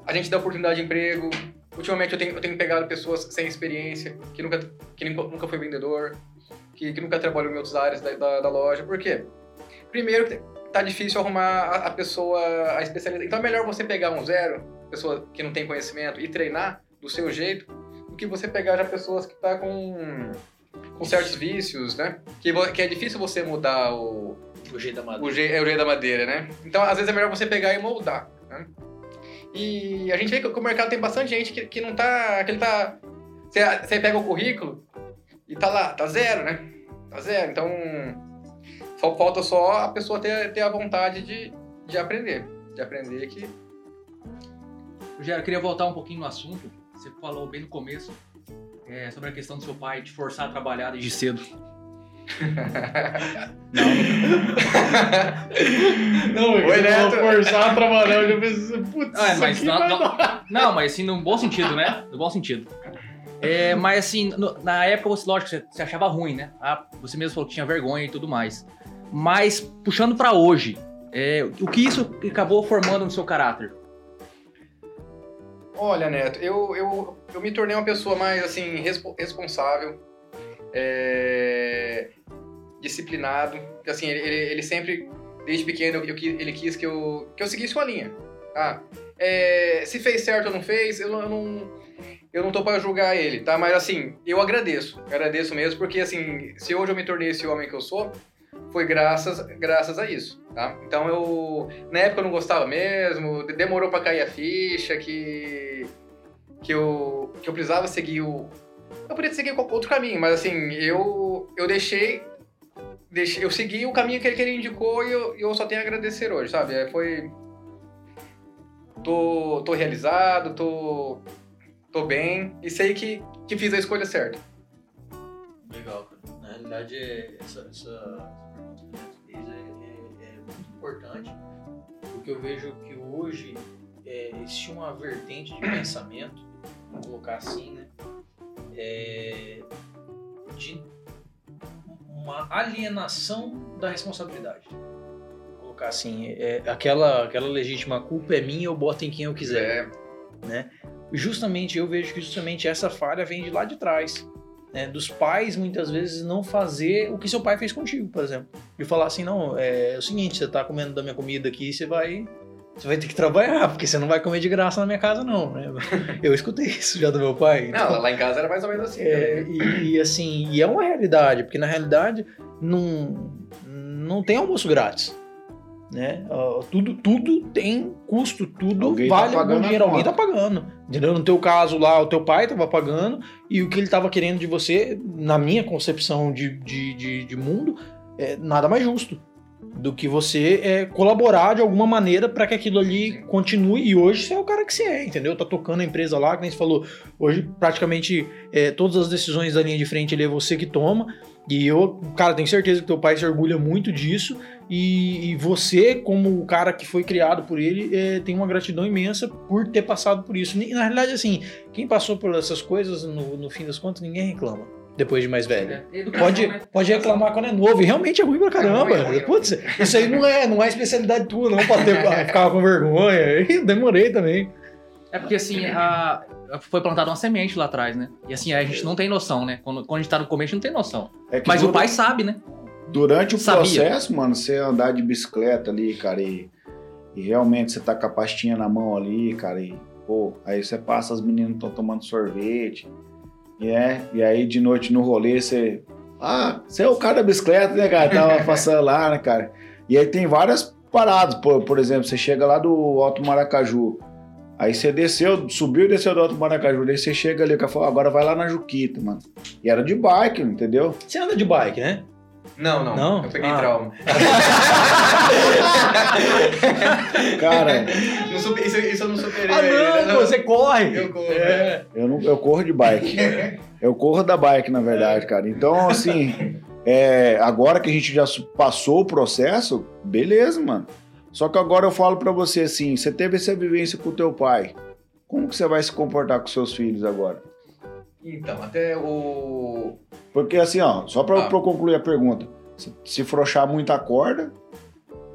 a gente dá oportunidade de emprego. Ultimamente eu tenho, eu tenho pegado pessoas sem experiência, que nunca, que nunca foi vendedor, que, que nunca trabalhou em outras áreas da, da, da loja. Por quê? Primeiro, tá difícil arrumar a, a pessoa, a especialidade. Então é melhor você pegar um zero, pessoa que não tem conhecimento, e treinar do seu jeito, do que você pegar já pessoas que tá com, com certos vícios, né? Que, que é difícil você mudar o, o jeito da madeira. O jeito, é o jeito da madeira, né? Então, às vezes é melhor você pegar e moldar, né? E a gente vê que o mercado tem bastante gente que, que não tá... Que ele tá... Você, você pega o currículo e tá lá, tá zero, né? Tá zero. Então, só falta só a pessoa ter, ter a vontade de, de aprender. De aprender que... Rogério, eu queria voltar um pouquinho no assunto. Você falou bem no começo é, sobre a questão do seu pai te forçar a trabalhar desde cedo não, não. não Oi, Neto. forçar a trabalhar, eu já pensei, putz, ah, é, mas não, não, não, mas assim, no bom sentido, né? No bom sentido. É, mas assim, no, na época você, lógico, você, você, achava ruim, né? Ah, você mesmo falou que tinha vergonha e tudo mais. Mas, puxando para hoje, é, o que isso acabou formando no seu caráter? Olha, Neto, eu, eu, eu me tornei uma pessoa mais, assim, responsável, é, disciplinado. Assim, ele, ele, sempre, desde pequeno, eu, ele quis que eu, que eu seguisse uma linha. Ah, é, se fez certo ou não fez, eu, eu não, eu não tô para julgar ele, tá? Mas assim, eu agradeço, agradeço mesmo, porque assim, se hoje eu me tornei esse homem que eu sou, foi graças, graças a isso, tá? Então eu, na época eu não gostava mesmo, demorou para cair a ficha, que, que, eu, que eu precisava seguir o, eu podia seguir outro caminho, mas assim, eu, eu deixei, deixei. Eu segui o caminho que ele, que ele indicou e eu, eu só tenho a agradecer hoje, sabe? É, foi. Tô, tô realizado, tô, tô bem e sei que, que fiz a escolha certa. Legal, cara. Na realidade, essa, essa pergunta que fez é, é, é, muito importante, porque eu vejo que hoje é, existe uma vertente de pensamento, vou colocar assim, né? É, de uma alienação da responsabilidade. Vou colocar assim, é, aquela, aquela legítima culpa é minha, eu boto em quem eu quiser. É. Né? Justamente, eu vejo que justamente essa falha vem de lá de trás. Né? Dos pais, muitas vezes, não fazer o que seu pai fez contigo, por exemplo. De falar assim, não, é, é o seguinte, você está comendo da minha comida aqui, você vai você vai ter que trabalhar, porque você não vai comer de graça na minha casa, não, né? Eu escutei isso já do meu pai. Então, não, lá em casa era mais ou menos assim. É, e, e, assim, e é uma realidade, porque na realidade não, não tem almoço grátis. Né? Uh, tudo, tudo tem custo, tudo alguém tá vale tá algum dinheiro, alguém tá pagando. Entendeu? No teu caso lá, o teu pai tava pagando, e o que ele tava querendo de você, na minha concepção de, de, de, de mundo, é nada mais justo do que você é, colaborar de alguma maneira para que aquilo ali continue. E hoje você é o cara que você é, entendeu? Tá tocando a empresa lá, como você falou. Hoje, praticamente, é, todas as decisões da linha de frente ele é você que toma. E eu, cara, tenho certeza que teu pai se orgulha muito disso. E, e você, como o cara que foi criado por ele, é, tem uma gratidão imensa por ter passado por isso. E, na realidade, assim, quem passou por essas coisas, no, no fim das contas, ninguém reclama depois de mais velho. É, pode, né? pode reclamar quando é novo. E realmente é ruim pra caramba. É ruim, é Putz, isso aí não é, não é especialidade tua, não, pra ter, [LAUGHS] ficar com vergonha. E demorei também. É porque assim, a, foi plantada uma semente lá atrás, né? E assim, a gente não tem noção, né? Quando, quando a gente tá no começo, não tem noção. É Mas o pai sabe, né? Durante o Sabia. processo, mano, você andar de bicicleta ali, cara, e, e realmente você tá com a pastinha na mão ali, cara, e pô, aí você passa, as meninas estão tomando sorvete, é, e aí de noite no rolê você. Ah, você é o cara da bicicleta, né, cara? Tava [LAUGHS] passando lá, né, cara? E aí tem várias paradas, por, por exemplo, você chega lá do Alto Maracaju. Aí você desceu, subiu e desceu do Alto Maracaju. Daí você chega ali, o cara falou, agora vai lá na Juquita, mano. E era de bike, entendeu? Você anda de bike, né? Não, não. Não? Eu peguei Ah. trauma. [LAUGHS] Cara, Não isso, isso eu não superei. Ah, ainda, não, você corre! Eu corro. É. eu, não, eu corro de bike. Eu corro da bike, na verdade, cara. Então, assim, é, agora que a gente já passou o processo, beleza, mano. Só que agora eu falo pra você assim, você teve essa vivência com o teu pai. Como que você vai se comportar com seus filhos agora? Então, até o. Porque assim, ó, só pra, Ah. eu concluir a pergunta, se, se frouxar muita corda,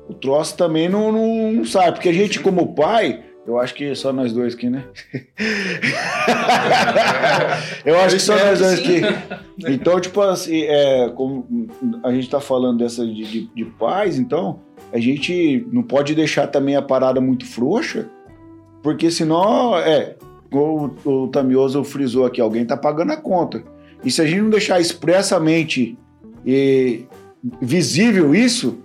o troço também não, não, não sai. Porque a gente, como pai, eu acho que só nós dois aqui, né? [LAUGHS] eu acho que só nós dois aqui. Então, tipo assim, é, como a gente tá falando dessa de, de, de pais, então, a gente não pode deixar também a parada muito frouxa, porque senão, é, o, o Tamioso frisou aqui, alguém tá pagando a conta. E se a gente não deixar expressamente e, visível isso,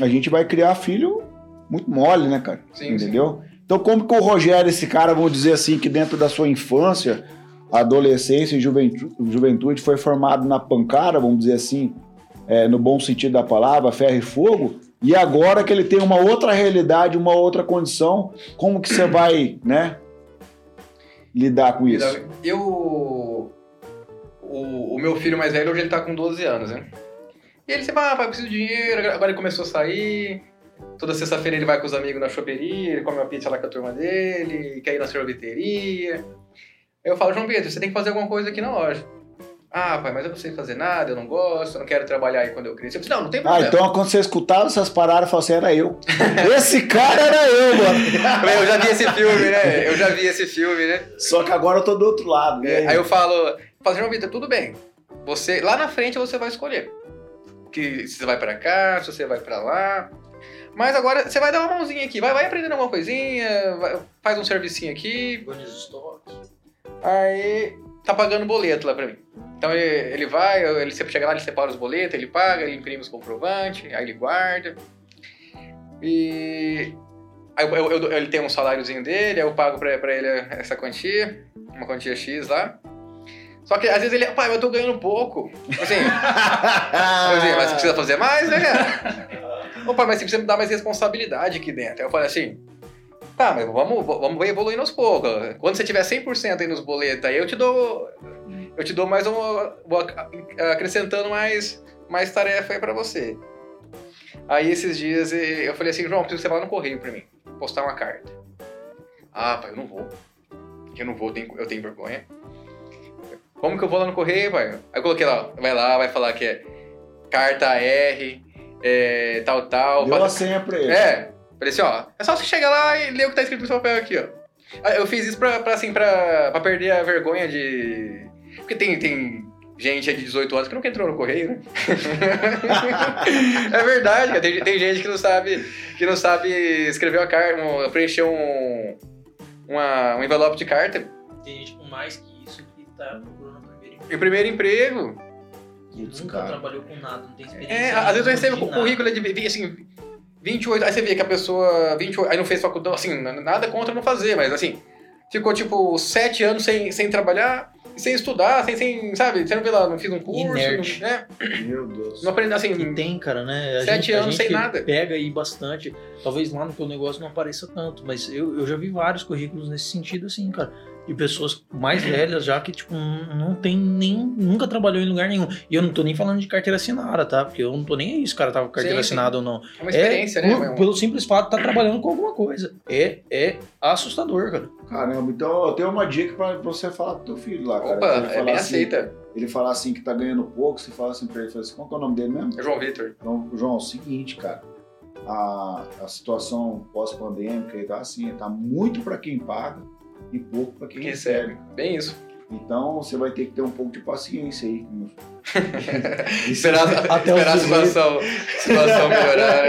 a gente vai criar filho muito mole, né, cara? Sim, Entendeu? Então, como que o Rogério, esse cara, vamos dizer assim, que dentro da sua infância, adolescência e juventude, juventude foi formado na pancada, vamos dizer assim, é, no bom sentido da palavra, ferro e fogo, e agora que ele tem uma outra realidade, uma outra condição, como que você vai, né, lidar com isso? Eu. O, o meu filho mais velho hoje ele tá com 12 anos, né? E ele sempre, ah, pai, preciso de dinheiro. Agora ele começou a sair. Toda sexta-feira ele vai com os amigos na choperia, ele come uma pizza lá com a turma dele, quer ir na sorveteria. Aí eu falo, João Pedro, você tem que fazer alguma coisa aqui na loja. Ah, pai, mas eu não sei fazer nada, eu não gosto, eu não quero trabalhar aí quando eu crescer. Eu disse, não, não tem Ah, problema. então quando você escutava essas paradas, você falou assim, era eu. [LAUGHS] Esse cara era eu, mano. Eu já vi esse filme, né? Eu já vi esse filme, né? Só que agora eu tô do outro lado. É, né? aí eu falo, falo, João Vitor, tudo bem. Você, lá na frente você vai escolher. Que se você vai pra cá, se você vai pra lá. Mas agora você vai dar uma mãozinha aqui, vai, vai aprendendo alguma coisinha, vai- faz um servicinho aqui. Aí tá pagando boleto lá pra mim. Então ele, ele vai, ele sempre chega lá, ele separa os boletos, ele paga, ele imprime os comprovantes, aí ele guarda. E aí eu, eu- eu- ele tem um saláriozinho dele, aí eu pago pra, pra ele essa quantia, uma quantia X lá. Só que às vezes ele, pai, eu tô ganhando pouco. Assim, eu [LAUGHS] digo, mas você precisa fazer mais, né, cara? Ô pai, mas você precisa me dar mais responsabilidade aqui dentro. Aí eu falei assim, tá, mas vamos, vamos evoluindo aos poucos. Quando você tiver 100% aí nos boletos, aí eu te dou, eu te dou mais uma, vou ac- acrescentando mais, mais tarefa aí pra você. Aí esses dias eu falei assim, João, preciso que você vá lá no correio pra mim, postar uma carta. Ah, pai, eu não vou. Eu não vou, eu tenho, eu tenho vergonha. Como que eu vou lá no correio, pai? Aí eu coloquei lá, vai lá, vai falar que é carta R, é, tal, tal. Deu a faz- senha pra ele. é, falei assim, ó, é só você chegar lá e ler o que tá escrito nesse papel aqui, ó. Eu fiz isso pra, pra, assim, pra, pra perder a vergonha de... Porque tem, tem gente aí de 18 anos que nunca entrou no correio, né? [LAUGHS] é verdade, cara. Tem, tem gente que não sabe, que não sabe escrever uma carta, um- preencher um, uma, um envelope de carta. Tem gente com mais que isso que tá procurando o primeiro emprego. E o primeiro emprego. Putz, nunca cara. trabalhou com nada, não tem experiência. É, às vezes eu recebo o currículo de assim, 28, aí você vê que a pessoa 28, aí não fez faculdade, assim, nada contra não fazer, mas assim, ficou tipo 7 anos sem, sem trabalhar, sem estudar, sem, sem, sabe, você não vê lá, não fiz um curso, Inerte. não, né? Meu Deus. não aprendeu assim, E tem, cara, né? A Sete gente, a anos gente sem nada. Pega aí bastante. Talvez lá no teu negócio não apareça tanto, mas eu, eu já vi vários currículos nesse sentido, assim, cara. De pessoas mais velhas já que, tipo, não tem nem. Nunca trabalhou em lugar nenhum. E eu não tô nem falando de carteira assinada, tá? Porque eu não tô nem aí se o cara tava com carteira Sim, sim. assinada ou não. é uma experiência, é, né? por- um- Pelo simples fato de estar trabalhando com alguma coisa. É, é assustador, cara. Caramba, então eu tenho uma dica pra, pra você falar pro teu filho lá, cara. Opa, Ele é falar bem assim- aceita. Ele falar assim que tá ganhando pouco, você fala assim pra ele, fala assim, qual que é o nome dele mesmo? É João Vitor. João, João, é o seguinte, cara. A, a situação pós-pandêmica e tá assim, tá muito pra quem paga e pouco pra quem Que recebe. recebe. Bem isso. Então você vai ter que ter um pouco de paciência aí. [LAUGHS] Esperar, Até os esperar a 18. situação, situação melhorar.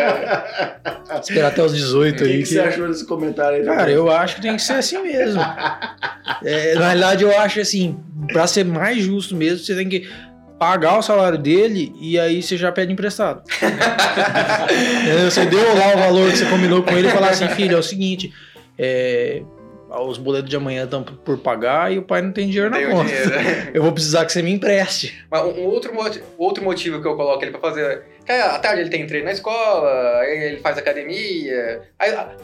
né? Esperar até os 18 O que, que você achou desse comentário aí? Cara, eu acho que tem que ser assim mesmo. [LAUGHS] É, na realidade, eu acho assim, pra ser mais justo mesmo, você tem que pagar o salário dele e aí você já pede emprestado. [LAUGHS] Você deu lá o valor que você combinou com ele e falar assim, filho, é o seguinte, é, os boletos de amanhã estão por pagar e o pai não tem dinheiro Tem na conta. dinheiro. né? [LAUGHS] Eu vou precisar que você me empreste. Mas um outro, moti- outro motivo que eu coloco ele pra fazer. É, à tarde ele tem treino na escola, aí ele faz academia, aí ah,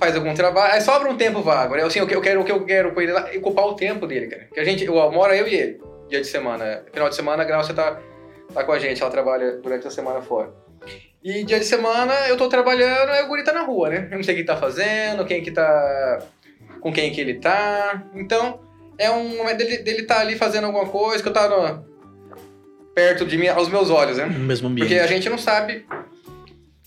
faz algum trabalho, aí sobra um tempo vago, né? Assim, eu que- eu quero o que eu quero com ele lá, é ocupar o tempo dele, cara. Que a gente, eu moro eu e ele, dia de semana. Final de semana, a Graça tá, tá com a gente, ela trabalha durante a semana fora. E dia de semana eu tô trabalhando, aí o guri tá na rua, né? Eu não sei o que tá fazendo, quem que tá. Com quem que ele tá. Então, é um momento dele, dele tá ali fazendo alguma coisa, que eu no- perto de mim, aos meus olhos, né? No mesmo ambiente. Porque a gente não sabe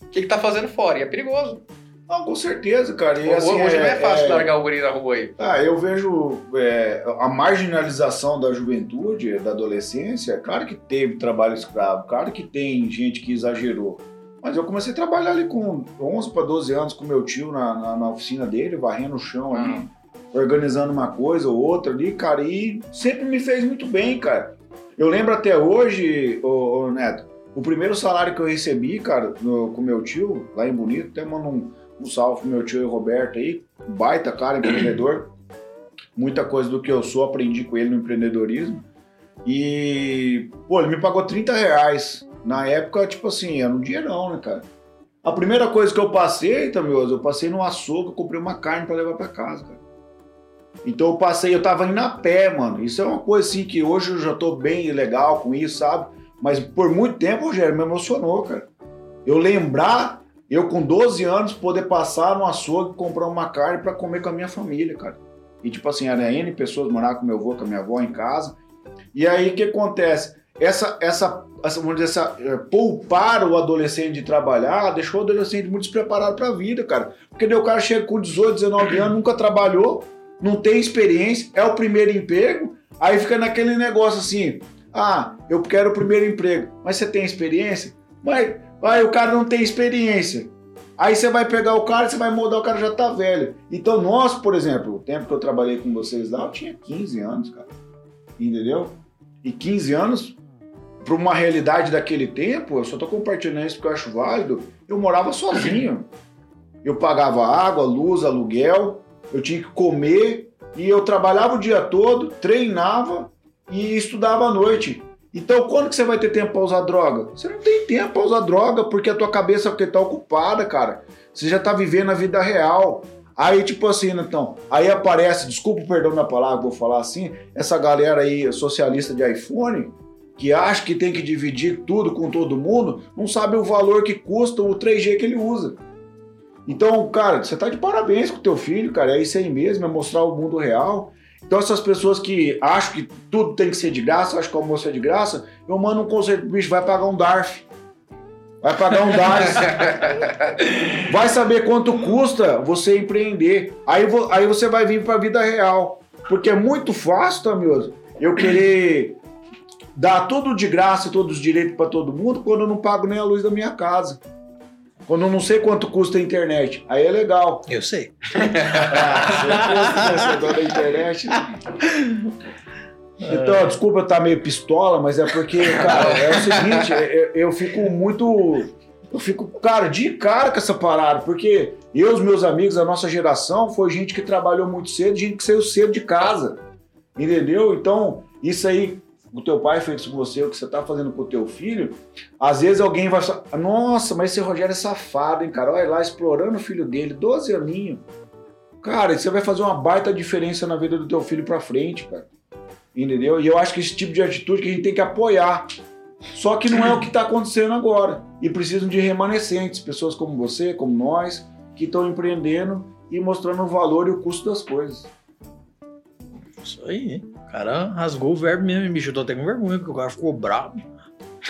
o que, que tá fazendo fora, e é perigoso. Não, com certeza, cara. E, Hoje assim, não é fácil é- largar o guri na rua aí. Ah, eu vejo é, a marginalização da juventude, da adolescência. Claro que teve trabalho escravo, claro que tem gente que exagerou. Mas eu comecei a trabalhar ali com 11 para 12 anos com meu tio na, na, na oficina dele, varrendo o chão ali, organizando uma coisa ou outra ali, cara, e sempre me fez muito bem, cara. Eu lembro até hoje, ô, ô, Neto, o primeiro salário que eu recebi, cara, no- com meu tio, lá em Bonito, até mando um, um salve pro meu tio e Roberto aí, baita cara, empreendedor. Muita coisa do que eu sou aprendi com ele no empreendedorismo. E, pô, ele me pagou 30 reais. Na época, tipo assim, era um dinheirão, né, cara? A primeira coisa que eu passei, Tamioso, eu passei no açougue, eu comprei uma carne pra levar pra casa, cara. Então eu passei, eu tava indo a pé, mano. Isso é uma coisa assim que hoje eu já tô bem legal com isso, sabe? Mas por muito tempo, Rogério, me emocionou, cara. Eu lembrar, eu com 12 anos, poder passar no açougue e comprar uma carne pra comer com a minha família, cara. E tipo assim, era N pessoas morar com meu avô, com a minha avó em casa. E aí o que acontece? Essa, essa, essa, vamos dizer, essa, eh, poupar o adolescente de trabalhar deixou o adolescente muito despreparado pra vida, cara. Porque daí o cara chega com 18, 19 anos, nunca trabalhou, não tem experiência, é o primeiro emprego, aí fica naquele negócio assim: ah, eu quero o primeiro emprego, mas você tem experiência? Mas aí o cara não tem experiência. Aí você vai pegar o cara, você vai mudar, o cara já tá velho. Então, nós, por exemplo, o tempo que eu trabalhei com vocês lá, eu tinha 15 anos, cara. Entendeu? E 15 anos, para uma realidade daquele tempo, eu só tô compartilhando isso porque eu acho válido, eu morava sozinho. Eu pagava água, luz, aluguel, eu tinha que comer e eu trabalhava o dia todo, treinava e estudava à noite. Então, quando que você vai ter tempo para usar droga? Você não tem tempo para usar droga porque a tua cabeça porque tá ocupada, cara. Você já tá vivendo a vida real. Aí, tipo assim, então, aí aparece, desculpa o perdão da palavra, vou falar assim, essa galera aí socialista de iPhone, que acha que tem que dividir tudo com todo mundo, não sabe o valor que custa o 3G que ele usa. Então, cara, você tá de parabéns com o teu filho, cara, é isso aí mesmo, é mostrar o mundo real. Então, essas pessoas que acham que tudo tem que ser de graça, acham que o almoço é de graça, eu mando um conselho pro bicho, vai pagar um DARF. Vai pagar um DARF. [LAUGHS] vai saber quanto custa você empreender. Aí, aí você vai vir pra vida real. Porque é muito fácil, Tamioso, eu querer dar tudo de graça, todos os direitos pra todo mundo, quando eu não pago nem a luz da minha casa. Quando eu não sei quanto custa a internet. Aí é legal. Eu sei. [LAUGHS] Ah, você é da internet. [LAUGHS] Então, desculpa eu estar meio pistola, mas é porque, cara, é o seguinte, eu, eu fico muito. Eu fico, cara, de cara com essa parada, porque eu, os meus amigos, a nossa geração, foi gente que trabalhou muito cedo, gente que saiu cedo de casa. Entendeu? Então, isso aí, o teu pai fez com você, o que você tá fazendo com o teu filho, às vezes alguém vai falar, nossa, mas esse Rogério é safado, hein, cara? Olha lá, explorando o filho dele, 12 aninhos. Cara, você vai fazer uma baita diferença na vida do teu filho pra frente, cara. Entendeu? E eu acho que esse tipo de atitude que a gente tem que apoiar. Só que não é o que está acontecendo agora. E precisam de remanescentes, pessoas como você, como nós, que estão empreendendo e mostrando o valor e o custo das coisas. Isso aí. O cara rasgou o verbo mesmo, me chutou até com vergonha, porque o cara ficou bravo.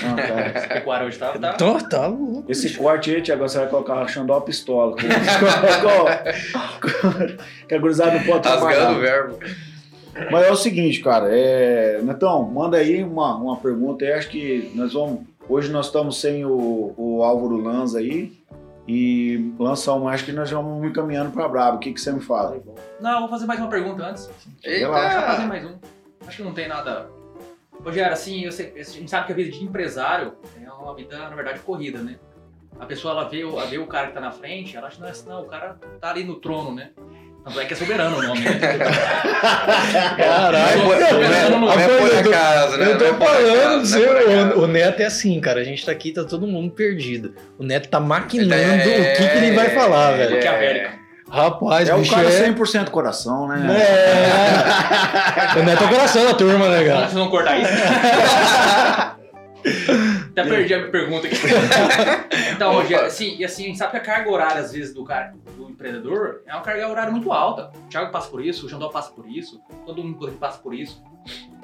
Ah. [LAUGHS] Pecuária hoje tá, tá Tá, tá louco. Esse corte aí, Tiago, você vai colocar achando uma pistola. [LAUGHS] que a gurizada não pode Rasgando o verbo. Mas é o seguinte, cara, é... Netão, manda aí uma, uma pergunta aí. Acho que nós vamos. Hoje nós estamos sem o, o Álvaro Lanza aí. E lança uma, acho que nós vamos encaminhando pra Brabo. O que, que você me fala? Não, eu vou fazer mais uma pergunta antes. Relaxa. Deixa eu fazer Eita! mais um. Acho que não tem nada. Rogério, assim, eu sei- a gente sabe que a vida de empresário é uma vida, na verdade, corrida, né? A pessoa, ela vê, o- ela vê o cara que tá na frente, ela acha, não, não, o cara tá ali no trono, né? Tanto é que é soberano o nome. Né? [LAUGHS] Caralho, soberano no casa, né? Eu tô falando, seu, o, Neto é assim, cara. A gente tá aqui, tá todo mundo perdido. O Neto tá maquinando é, o que, que ele vai falar, é, velho. É, Rapaz, é o cara é... 100% coração, né? É. o Neto é o coração da turma, né, cara? Vamos não cortar isso? [LAUGHS] Até perdi a minha pergunta aqui. [LAUGHS] então, Rogério, assim, e assim, sabe que a carga horária, às vezes, do cara, do empreendedor, é uma carga horária muito alta. O Thiago passa por isso, o Jandó passa por isso, todo mundo passa por isso.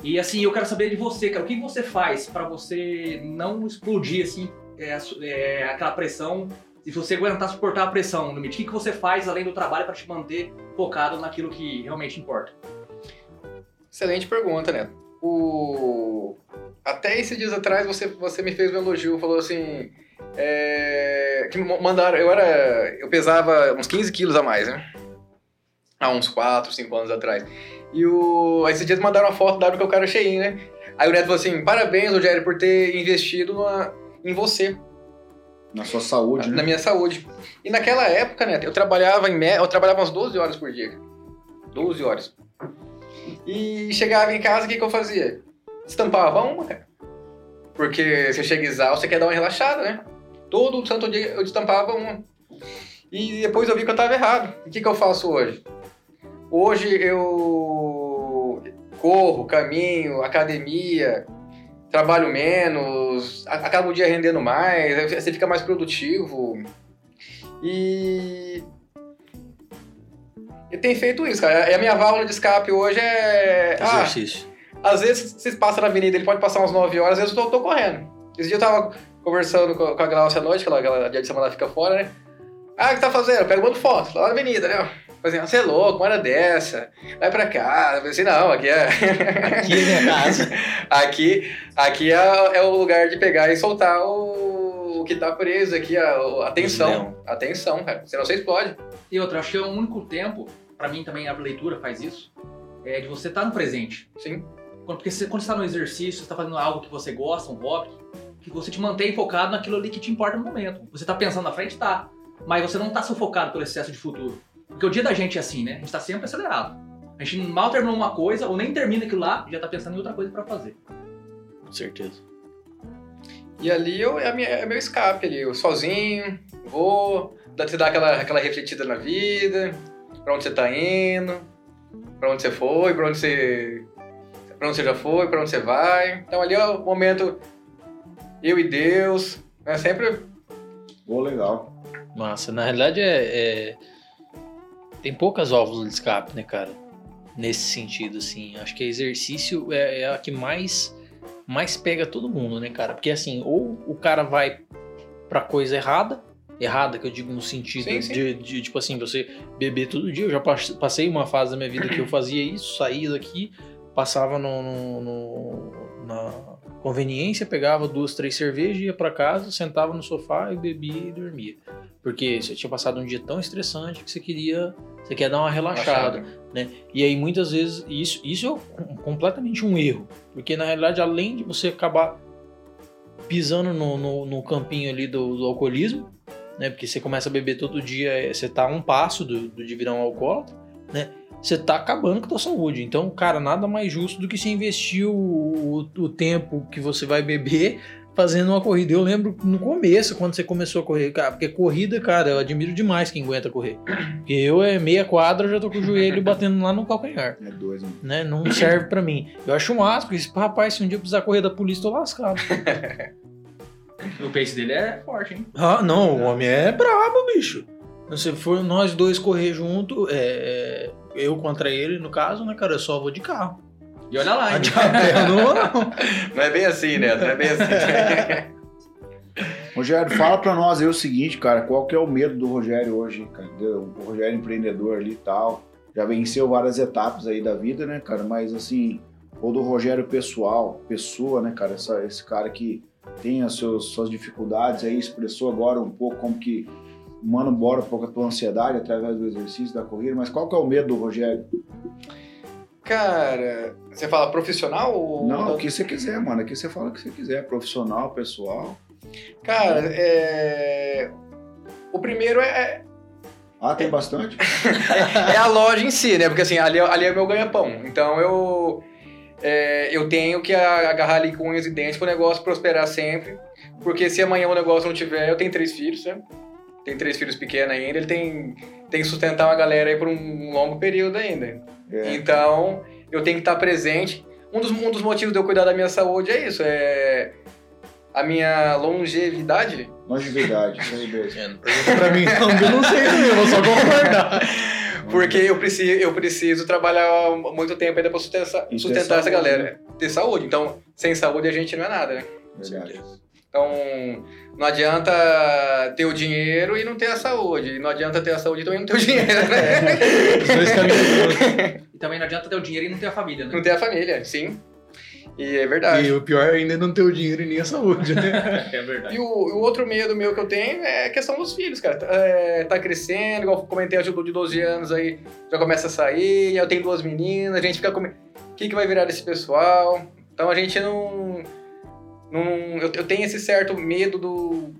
E assim, eu quero saber de você, cara, o que você faz para você não explodir, assim, é, é, aquela pressão, se você aguentar suportar a pressão no limite, o que, você faz além do trabalho para te manter focado naquilo que realmente importa? Excelente pergunta, Neto. O... Até esses dias atrás você, você me fez um elogio, falou assim. É... Que mandaram. Eu era. Eu pesava uns 15 quilos a mais, né? Há uns 4, 5 anos atrás. E o. Esses dias mandaram uma foto da hora que eu cara cheinho, né? Aí o Neto falou assim: parabéns, Rogério, por ter investido numa... em você. Na sua saúde, na, né? Minha saúde. E naquela época, Neto, eu trabalhava em eu trabalhava umas 12 horas por dia. 12 horas. E chegava em casa, o que, que eu fazia? Estampava uma, cara. Porque você chega exausto, você quer dar uma relaxada, né? Todo santo dia eu estampava uma. E depois eu vi que eu estava errado. O que, que eu faço hoje? Hoje eu corro, caminho, academia, trabalho menos, acabo o dia rendendo mais, você fica mais produtivo. E e tem feito isso, cara. E a minha válvula de escape hoje é. Ah, Exercício. Ah, às vezes vocês passam na avenida, ele pode passar umas 9 horas, às vezes eu tô, tô correndo. Esse dia eu tava conversando com, com a Glaucia à noite, que ela, ela dia de semana fica fora, né? Ah, o que tá fazendo? Pega um foto, lá na avenida, né? Assim, você é louco, uma hora dessa, vai pra cá. Eu pensei, não, aqui é. [LAUGHS] Aqui é minha casa. [LAUGHS] aqui aqui é, é, o lugar de pegar e soltar o, o que tá preso aqui, a, a atenção. Atenção, cara. Senão você explode. E outra, acho que é o único tempo para mim também a leitura faz isso, é de você estar tá no presente. Sim. Porque você, quando você está no exercício, você está fazendo algo que você gosta, um hobby, que você te mantém focado naquilo ali que te importa no momento. Você está pensando na frente, tá. Mas você não está sufocado pelo excesso de futuro. Porque o dia da gente é assim, né? A gente está sempre acelerado. A gente mal terminou uma coisa, ou nem termina aquilo lá, e já está pensando em outra coisa para fazer. Com certeza. E ali eu, é, minha, é meu escape ali, eu sozinho, vou, você dá aquela, aquela refletida na vida, para onde você está indo, para onde você foi, para onde você para onde você já foi, para onde você vai. Então ali é o momento eu e Deus, é sempre Pô, legal. Massa, na realidade é, é... tem poucas válvulas de escape, né, cara? Nesse sentido, assim, acho que exercício é, é a que mais mais pega todo mundo, né, cara? Porque assim, ou o cara vai pra coisa errada, errada, que eu digo no sentido sim, sim. De, de, tipo assim, você beber todo dia. Eu já passei uma fase da minha vida que eu fazia isso, saía daqui, passava no, no, no na conveniência, pegava duas, três cervejas, ia para casa, sentava no sofá e bebia e dormia. Porque você tinha passado um dia tão estressante que você queria, você quer dar uma relaxada, né? E aí muitas vezes isso, isso é completamente um erro, porque na realidade além de você acabar pisando no, no, no campinho ali do, do alcoolismo, né? Porque você começa a beber todo dia, é, você tá a um passo do, do de virar um alcoólatra, né? Você tá acabando com a tua saúde. Então, cara, nada mais justo do que se investir o, o, o tempo que você vai beber fazendo uma corrida. Eu lembro no começo, quando você começou a correr, cara, porque corrida, cara, eu admiro demais quem aguenta correr. Porque eu é meia quadra, já tô com o joelho batendo lá no calcanhar. É dois, né? Não serve para mim. Eu acho um asco, porque, rapaz, se um dia eu precisar correr da polícia, tô lascado. [LAUGHS] O pace dele é forte, hein? Ah, não, o homem é brabo, bicho. Se for nós dois correr junto, é, é, eu contra ele, no caso, né, cara, eu só vou de carro. E olha lá, hein? não, não. [LAUGHS] não é bem assim, né? Não é bem assim. [LAUGHS] Rogério, fala pra nós aí o seguinte, cara, qual que é o medo do Rogério hoje, cara? O Rogério empreendedor ali e tal, já venceu várias etapas aí da vida, né, cara? Mas assim, ou do Rogério pessoal, pessoa, né, cara? Essa, esse cara que tem as seus, suas dificuldades aí, expressou agora um pouco como que manda embora um pouco a tua ansiedade através do exercício da corrida, mas qual que é o medo do Rogério? Cara, você fala profissional ou... Não, o que você quiser, mano. Aqui você fala o que você quiser, profissional, pessoal. Cara, é... o primeiro é, Ah, tem bastante? [LAUGHS] é a loja em si, né? Porque assim, ali, ali é meu ganha-pão. Então eu, é, eu tenho que agarrar ali com unhas e dentes para o negócio prosperar sempre. Porque se amanhã o negócio não tiver, eu tenho três filhos, né? Tem três filhos pequenos ainda, ele tem, tem que sustentar uma galera aí por um longo período ainda. É. Então, eu tenho que estar presente. Um dos, um dos motivos de eu cuidar da minha saúde é isso, é a minha longevidade. Longevidade, [LAUGHS] longevidade. É, pra mim, não, eu não sei também, eu vou só concordar. [LAUGHS] Porque eu preciso, eu preciso trabalhar muito tempo ainda pra sustentar, sustentar essa galera. Né? Ter saúde. Então, sem saúde a gente não é nada, né? Verdade. Então, não adianta ter o dinheiro e não ter a saúde. E não adianta ter a saúde e também não ter o dinheiro, né? Os dois caminhos. [LAUGHS] e também não adianta ter o dinheiro e não ter a família, né? Não ter a família, sim. E é verdade. E o pior ainda é não ter o dinheiro e nem a saúde, né? [LAUGHS] é verdade. E o, o, outro medo meu que eu tenho é a questão dos filhos, cara. É, tá crescendo, igual eu comentei, a de 12 anos aí já começa a sair, eu tenho duas meninas, a gente fica com... O que, que vai virar desse pessoal? Então a gente não não, eu, eu tenho esse certo medo do.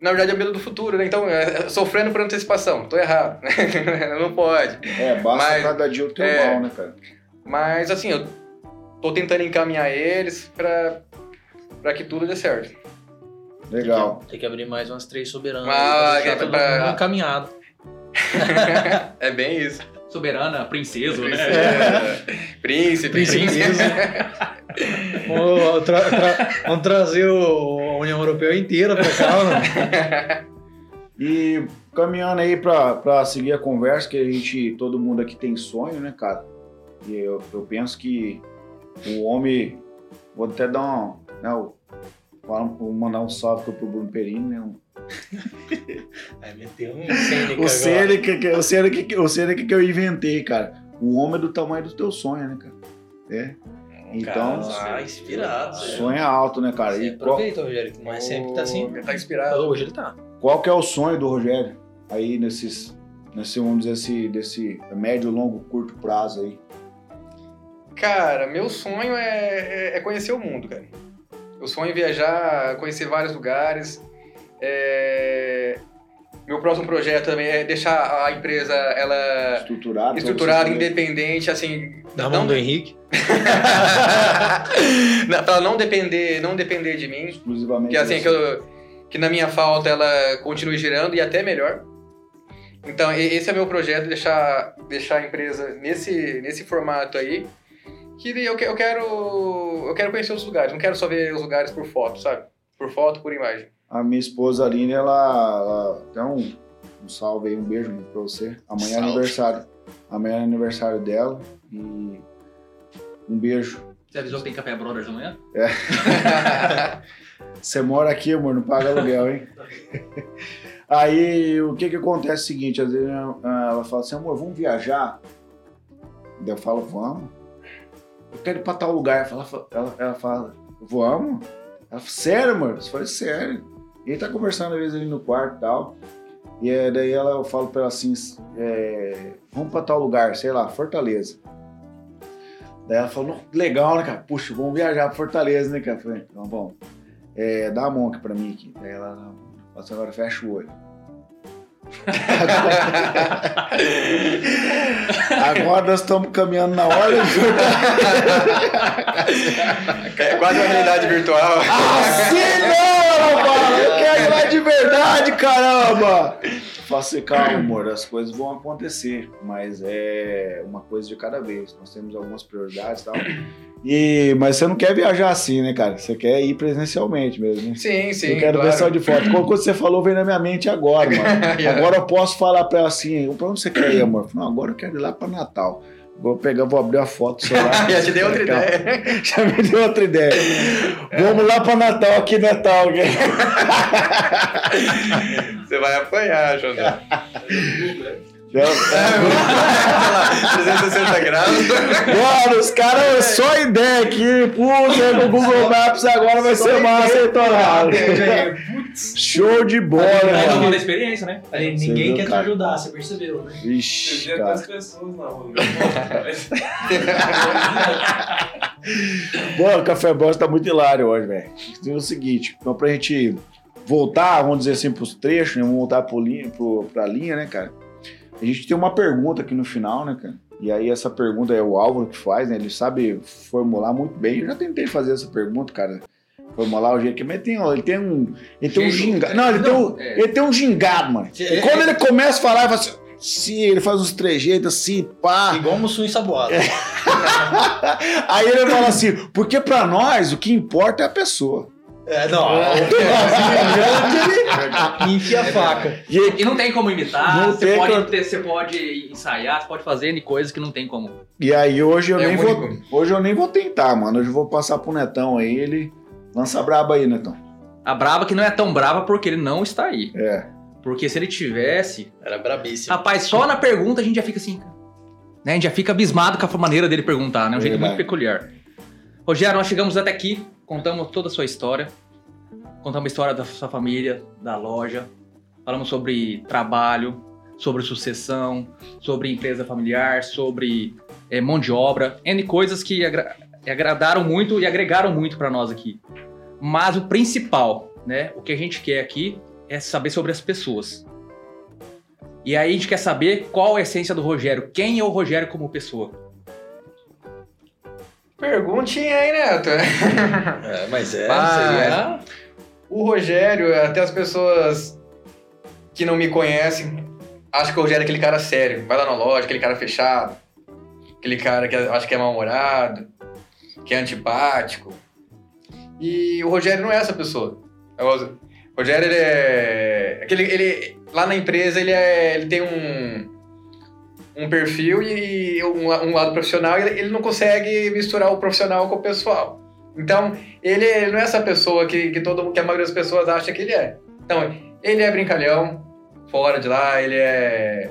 Na verdade, é medo do futuro, né? Então, é, é sofrendo por antecipação. Tô errado. [LAUGHS] não pode. É, basta Mas, cada dia o teu é, mal, né, cara? Mas, assim, eu tô tentando encaminhar eles pra, pra que tudo dê certo. Legal. Tem que, tem que abrir mais umas três soberanas. Ah, pra deixar pra... encaminhado. [LAUGHS] é bem isso. Soberana, princesa, né? É. [LAUGHS] Príncipe, princesa. vamos, tra tra vamos trazer o, a União Europeia inteira pra cá, né? [LAUGHS] E caminhando aí pra, pra seguir a conversa, que a gente, todo mundo aqui tem sonho, né, cara? E eu, eu penso que o homem, vou até dar um, né, vou mandar um salve pro Bruno Perini, né? [LAUGHS] Vai meter um Sêneca o Sêneca, que, o, Sêneca, o Sêneca que eu inventei, cara. O homem é do tamanho do teu sonho, né, cara? É. Então, ah, inspirado. Sonho é alto, né, cara? Você e aproveita, qual... Rogério, que mas sempre tá assim. Tá inspirado. Hoje ele tá. Qual que é o sonho do Rogério? Aí nesses, nesse, vamos dizer assim, desse médio, longo, curto prazo aí. Cara, meu sonho é, é, é conhecer o mundo, cara. Eu sonho em viajar, conhecer vários lugares. É... Meu próximo projeto também é deixar a empresa ela estruturada, estruturada independente, assim. Da mão não... do Henrique. [LAUGHS] para ela não depender, não depender de mim. Exclusivamente. Que assim que, eu, que na minha falta ela continue girando e até melhor. Então esse é meu projeto deixar deixar a empresa nesse nesse formato aí. Que eu, eu quero eu quero conhecer os lugares, não quero só ver os lugares por foto, sabe? Por foto, por imagem a minha esposa Aline, ela, ela um, um salve aí, um beijo pra você. Amanhã salve. é aniversário. Amanhã é aniversário dela e um beijo. Você avisou que tem café Brothers amanhã? É. você mora aqui, amor, não paga aluguel, hein? Aí o que que acontece é o seguinte, às vezes ela fala assim, amor, vamos viajar? Daí eu falo, vamos. Eu quero ir pra tal lugar. Ela fala, ela, ela fala vamos? Ela fala, sério, amor? Você fala, sério. E tá conversando às vezes ali no quarto e tal. E é, daí ela, eu falo pra ela assim, é, vamos pra tal lugar, sei lá, Fortaleza. Daí ela falou, legal, né, cara? Puxa, vamos viajar pra Fortaleza, né, cara? Falei, então, bom, é, dá a mão aqui pra mim aqui. Daí ela, agora fecha o olho. Agora nós estamos caminhando na hora. é quase uma realidade virtual. Assim não, mano! Eu quero ir lá de verdade, caramba! Faça calma, [CLEARS THROAT] amor, as coisas vão acontecer, mas é uma coisa de cada vez. Nós temos algumas prioridades e tal. E, mas você não quer viajar assim, né, cara? Você quer ir presencialmente mesmo. Né? Sim, sim. Eu quero claro. ver só de foto. Quando você falou, veio na minha mente agora, mano. [LAUGHS] Agora eu posso falar pra ela assim: pra onde você quer ir, amor? Não, agora eu quero ir lá pra Natal. Vou pegar, vou abrir a foto celular. [LAUGHS] Já te dei outra ideia. [LAUGHS] Já me deu outra ideia. Vamos lá pra Natal, aqui Natal. Você vai apanhar, José. Já, é, 360 graus. Mano, os caras, só ideia aqui. Puta, no Google Maps agora vai só ser massa, hein, Torrado? Show de bola, né? É uma experiência, né? Aí, ninguém quer te ajudar, você percebeu, né? Vixe, cara. pessoas na rua. Pô, o Café Boss tá muito hilário hoje, velho. Tem o seguinte, então pra gente voltar, vamos dizer assim, pros trechos, né? Vamos voltar pro linha, pro, pra linha, né, cara? A gente tem uma pergunta aqui no final, né, cara? E aí essa pergunta é o Álvaro que faz, né? Ele sabe formular muito bem. Eu já tentei fazer essa pergunta, cara. Formular o jeito que mas tem, ele tem um, ele tem um gingado. Não, ele não, tem um, é. ele tem um gingado, mano. Quando ele começa a falar, ele fala assim, sim, ele faz uns trejeitos assim, pá. Igual um Mussum ensaboado. É. aí ele fala assim, porque pra nós o que importa é a pessoa. É, não. É. [LAUGHS] ele enfia a faca. E, e, não tem como imitar. Não você, pode, ter, você pode ensaiar, você pode fazer coisas que não tem como. E aí hoje eu é nem vou. Hoje eu nem vou tentar, mano. Hoje eu vou passar pro Netão aí. Ele. Lança a braba aí, Netão. A braba que não é tão brava porque ele não está aí. É. Porque se ele tivesse. Era brabíssimo. Rapaz, só na pergunta a gente já fica assim. Né? A gente já fica abismado com a maneira dele perguntar, né? Um é jeito muito peculiar. Rogério, nós chegamos até aqui contamos toda a sua história, contamos a história da sua família, da loja, falamos sobre trabalho, sobre sucessão, sobre empresa familiar, sobre é, mão de obra, N coisas que agra agradaram muito e agregaram muito para nós aqui. Mas o principal, né, o que a gente quer aqui é saber sobre as pessoas. E aí a gente quer saber qual a essência do Rogério, quem é o Rogério como pessoa. Perguntinha aí, Neto. [LAUGHS] É, mas é, mas, seria... O Rogério, até as pessoas que não me conhecem, acham que o Rogério é aquele cara sério. Vai lá na loja, aquele cara fechado. Aquele cara que acha que é mal-humorado, que é antipático. E o Rogério não é essa pessoa. O Rogério, ele é... Aquele, ele, lá na empresa, ele, é, ele tem um um perfil e um, um lado profissional e ele não consegue misturar o profissional com o pessoal. Então, ele, ele não é essa pessoa que, que, todo, que a maioria das pessoas acha que ele é. Então, ele é brincalhão, fora de lá, ele é.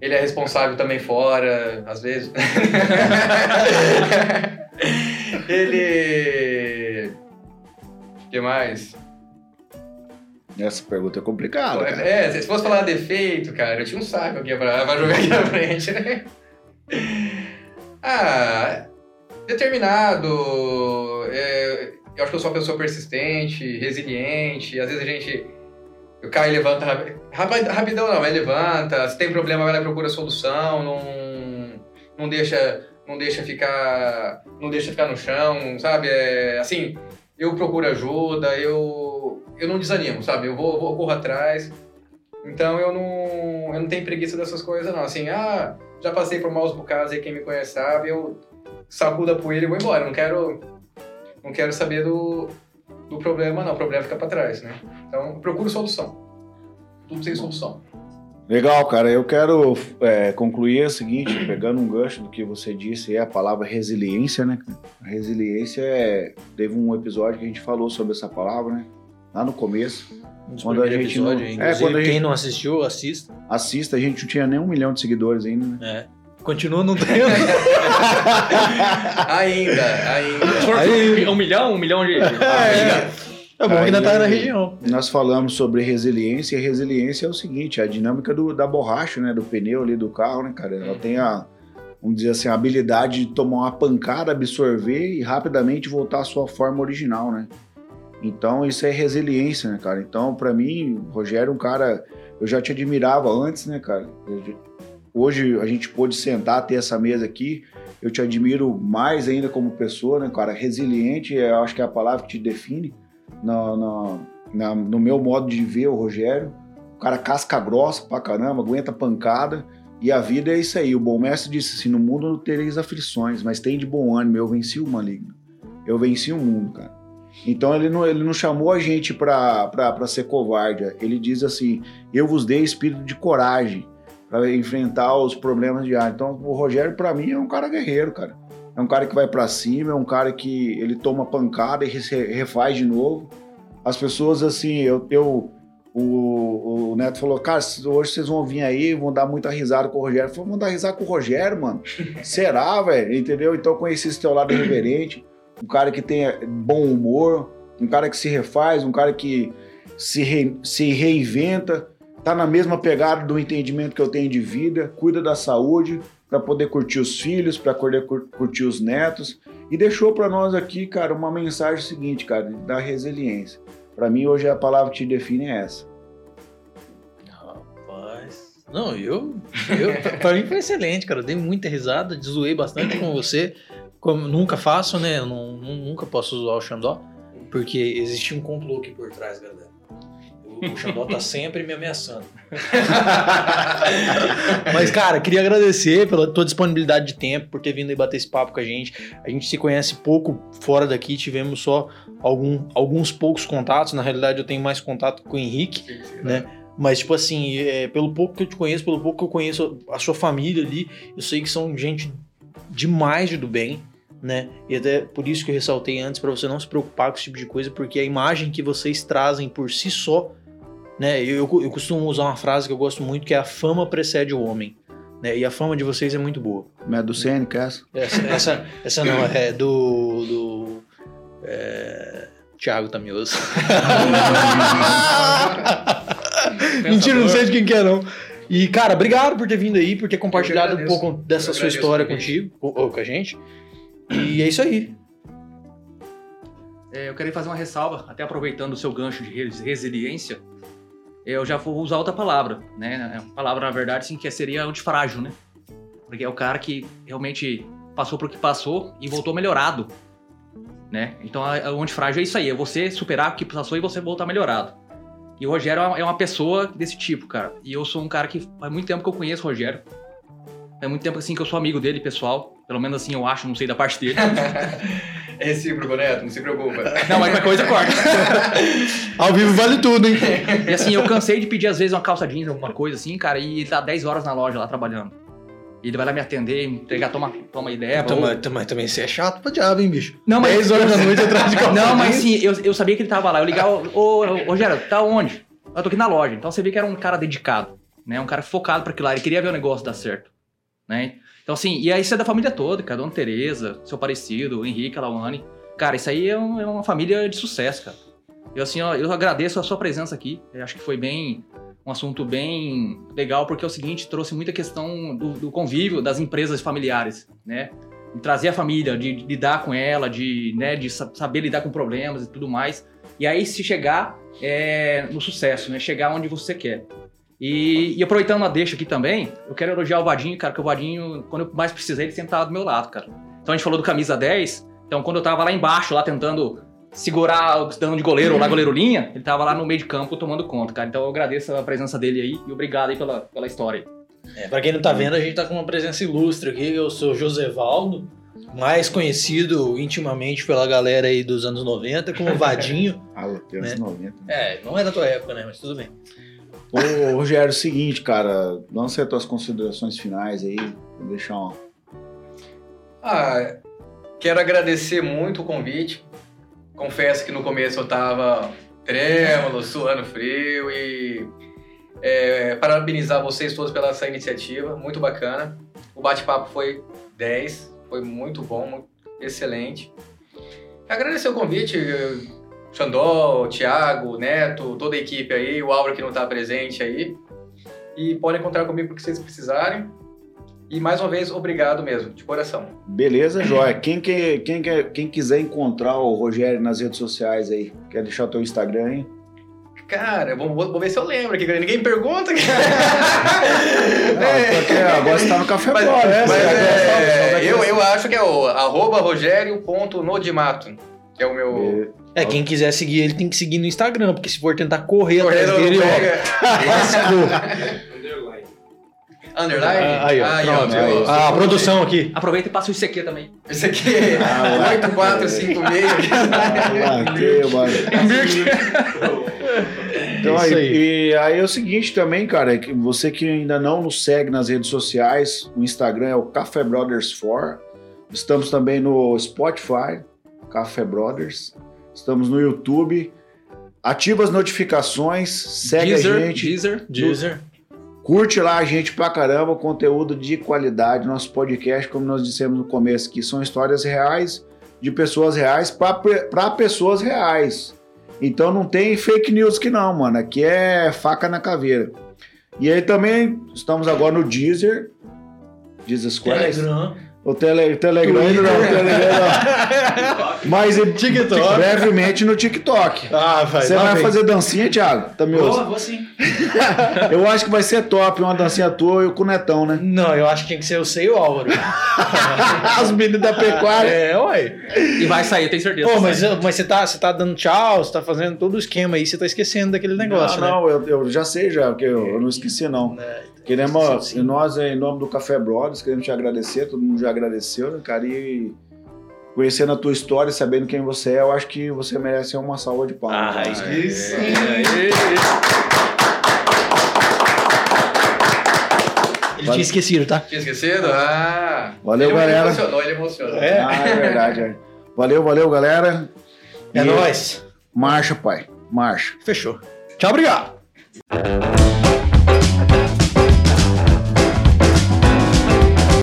Ele é responsável também fora, às vezes. [LAUGHS] [LAUGHS] ele. O que mais? Essa pergunta é complicada. É, se fosse falar defeito, cara, eu tinha um saco aqui pra, pra jogar aqui na frente, né? Ah, determinado. É, eu acho que eu sou uma pessoa persistente, resiliente. Às vezes a gente. Eu caio e levanta rapidão, não, mas levanta. Se tem problema, vai lá e procura solução. Não, não deixa, não deixa ficar, não deixa ficar no chão, sabe? É, assim, eu procuro ajuda, eu, eu não desanimo, sabe? Eu vou, vou corro atrás. Então eu não, eu não tenho preguiça dessas coisas, não. Assim, ah, já passei por maus bocados aí, quem me conhece sabe, eu sacudo a poeira e vou embora. não quero, não quero saber do, do problema, não. O problema fica para trás, né? Então, procuro solução. Tudo sem solução. Legal, cara. Eu quero é, concluir o seguinte, [CLEARS THROAT] pegando um gancho do que você disse, é a palavra resiliência, né? Resiliência é... Teve um episódio que a gente falou sobre essa palavra, né? Lá no começo. quando a gente não... é, quando a gente... quem não assistiu, assista. Assista, a gente não tinha nem um milhão de seguidores ainda, né? É. Continua não tendo. [LAUGHS] ainda, ainda. Aí... Um milhão? Um milhão de. É. É bom que ainda tá na região. Nós falamos sobre resiliência, e resiliência é o seguinte, a dinâmica do, da borracha, né? Do pneu ali do carro, né, cara? Ela tem a, vamos dizer assim, a habilidade de tomar uma pancada, absorver e rapidamente voltar à sua forma original, né? Então isso é resiliência, né, cara? Então, para mim, o Rogério é um cara. Eu já te admirava antes, né, cara? Hoje a gente pôde sentar, ter essa mesa aqui. Eu te admiro mais ainda como pessoa, né, cara? Resiliente, eu acho que é a palavra que te define no, no, na, no meu modo de ver o Rogério. O cara casca grossa pra caramba, aguenta pancada. E a vida é isso aí. O bom mestre disse assim: no mundo não tereis aflições, mas tem de bom ânimo. Eu venci o maligno. Eu venci o mundo, cara. Então ele não, ele não chamou a gente pra ser covarde. Ele diz assim: eu vos dei espírito de coragem para enfrentar os problemas diários. Então o Rogério, para mim, é um cara guerreiro, cara. É um cara que vai para cima, é um cara que ele toma pancada e refaz de novo. As pessoas, assim, eu, eu o, o, Neto falou, cara, hoje vocês vão vir aí, vão dar muita risada com o Rogério. Falei, vão dar risada com o Rogério, mano? Será, velho? Entendeu? Então eu conheci esse teu lado reverente, um cara que tem bom humor, um cara que se refaz, um cara que se, re, se reinventa, tá na mesma pegada do entendimento que eu tenho de vida, cuida da saúde, para poder curtir os filhos, para poder curtir os netos. E deixou para nós aqui, cara, uma mensagem seguinte, cara, da resiliência. Para mim, hoje a palavra que te define é essa. Rapaz. Não, eu, eu. Pra mim foi excelente, cara. Eu dei muita risada, zoei bastante com você. Como nunca faço, né? Eu não, nunca posso zoar o Xandó, porque existe um complô aqui por trás, galera. O Xandó tá sempre me ameaçando. [LAUGHS] Mas, cara, queria agradecer pela tua disponibilidade de tempo, por ter vindo aí bater esse papo com a gente. A gente se conhece pouco fora daqui, tivemos só algum, alguns poucos contatos. Na realidade, eu tenho mais contato com o Henrique, sim, sim, né? Mas, tipo assim, é, pelo pouco que eu te conheço, pelo pouco que eu conheço a sua família ali, eu sei que são gente demais de do bem, né? E até por isso que eu ressaltei antes, para você não se preocupar com esse tipo de coisa, porque a imagem que vocês trazem por si só né? Eu, eu costumo usar uma frase que eu gosto muito, que é a fama precede o homem. Né? E a fama de vocês é muito boa. Não é do Sêneca essa? Essa, essa, essa não, é do... do é... Thiago Tamioso. [LAUGHS] Mentira, não sei de quem que é, não. E, cara, obrigado por ter vindo aí, por ter compartilhado um pouco dessa sua história contigo, ou, com a gente. E é isso aí. É, eu queria fazer uma ressalva, até aproveitando o seu gancho de resiliência eu já vou usar outra palavra, né? A palavra, na verdade, sim, que seria antifrágil, né? Porque é o cara que realmente passou por o que passou e voltou melhorado, né? Então, o antifrágil é isso aí, é você superar o que passou e você voltar melhorado. E o Rogério é uma pessoa desse tipo, cara. E eu sou um cara que faz muito tempo que eu conheço o Rogério. Faz muito tempo, assim, que eu sou amigo dele, pessoal. Pelo menos assim eu acho, não sei da parte dele. [LAUGHS] É recíproco, Neto, não se preocupa. Não, mas qualquer coisa corta. [LAUGHS] Ao vivo vale tudo, hein? E assim, eu cansei de pedir às vezes uma calça jeans, alguma coisa assim, cara, e ele tá 10 horas na loja lá trabalhando. E ele vai lá me atender, me entregar, toma, toma ideia. Então, mas, mas também você é chato pra diabo, hein, bicho? Não, mas... 10 horas da [LAUGHS] noite atrás de calça Não, mas sim, eu, eu sabia que ele tava lá. Eu ligava, ô, ô, Rogério, tá onde? Eu tô aqui na loja. Então você vê que era um cara dedicado, né? Um cara focado para aquilo lá. Ele queria ver o negócio dar certo, né? Então assim, e aí isso é da família toda, cara. Dona Tereza, seu parecido, Henrique, a Lawane. Cara, isso aí é, um, é uma família de sucesso, cara. Eu, assim, ó, eu agradeço a sua presença aqui. Eu acho que foi bem um assunto bem legal, porque é o seguinte, trouxe muita questão do, do convívio das empresas familiares, né? De trazer a família, de, de, lidar com ela, de, né, de saber lidar com problemas e tudo mais. E aí se chegar é, no sucesso, né? Chegar onde você quer. E, e, aproveitando a deixa aqui também, eu quero elogiar o Vadinho, cara, que o Vadinho, quando eu mais precisei, ele sempre tava do meu lado, cara. Então a gente falou do camisa 10, então, quando eu tava lá embaixo, lá tentando segurar, dando de goleiro ou lá goleiro linha, ele tava lá no meio de campo tomando conta, cara. Então eu agradeço a presença dele aí e obrigado aí pela, pela história. É, pra quem não tá vendo, a gente tá com uma presença ilustre aqui. Eu sou Josevaldo, mais conhecido intimamente pela galera aí dos anos 90 como Vadinho. [LAUGHS] ah, anos né? 90. É, não é da tua época, né? Mas tudo bem. Ô, Rogério, é o seguinte, cara, lança as tuas considerações finais aí, vou deixar uma... Ah, Quero agradecer muito o convite. Confesso que no começo eu estava trêmulo, suando frio e é, parabenizar vocês todos pela essa iniciativa, muito bacana. O bate-papo foi 10, foi muito bom, excelente. Agradecer o convite, Xandó, Thiago, Neto, toda a equipe aí, o Aura que não está presente aí. E podem contar comigo o que vocês precisarem. E mais uma vez, obrigado mesmo, de coração. Beleza, Joia. Quem, que, quem, que, quem quiser encontrar o Rogério nas redes sociais aí, quer deixar o teu Instagram aí? Cara, vou, vou, ver se eu lembro aqui, ninguém pergunta. Não, é. agora você tá no Café mas, Mas é, é, eu, eu acho que é o arroba rogério.nodimato, que é o meu... É, quem quiser seguir ele tem que seguir no Instagram, porque se for tentar correr, correr atrás dele, ó, [LAUGHS] Underline? Ah, aí, ó. Ah, aí, ó, ó, ah, a produção aqui. Aproveita e passa o ICQ também. Esse aqui é ah, 8456. Bateu, mano. Então aí, aí. E aí é o seguinte também, cara, é que você que ainda não nos segue nas redes sociais, o Instagram é o Café Brothers 4. Estamos também no Spotify, Café Brothers. Estamos no YouTube. Ativa as notificações, segue Deezer, a gente. Deezer, Deezer. Curte lá a gente pra caramba, conteúdo de qualidade. Nosso podcast, como nós dissemos no começo, que são histórias reais, de pessoas reais, para pessoas reais. Então não tem fake news que não, mano. Aqui é faca na caveira. E aí também estamos agora no Deezer, Deezer Squares. Telegram. O tele, Telegram ainda não, o Telegram não. [LAUGHS] Mas em- TikTok. brevemente no TikTok. Ah, vai. Você vai vem. fazer dancinha, Thiago? Tá me Vou, ouvindo? vou sim. [LAUGHS] Eu acho que vai ser top, uma dancinha tua e o cunetão, né? Não, eu acho que tinha que ser eu sei o Álvaro. [LAUGHS] As meninas da pecuária. é, ué. E vai sair, eu tenho certeza. Pô, mas, mas você, tá, você tá dando tchau, você tá fazendo todo o esquema aí, você tá esquecendo daquele negócio, não, né? não, eu, eu já sei já, porque eu, eu não esqueci não. Queremos, Sim, sim. e nós, em nome do Café Brothers, queremos te agradecer, todo mundo já agradeceu, né, cara? E conhecendo a tua história, sabendo quem você é, eu acho que você merece uma salva de palmas. Ah, cara. isso. Ele tinha esquecido, tá? Tinha esquecido? Ah. Valeu, ele, galera. Ele emocionou, ele emocionou. É. Ah, é verdade. é. Valeu, valeu, galera. É E nóis. Marcha, pai. Marcha. Fechou. Tchau, obrigado.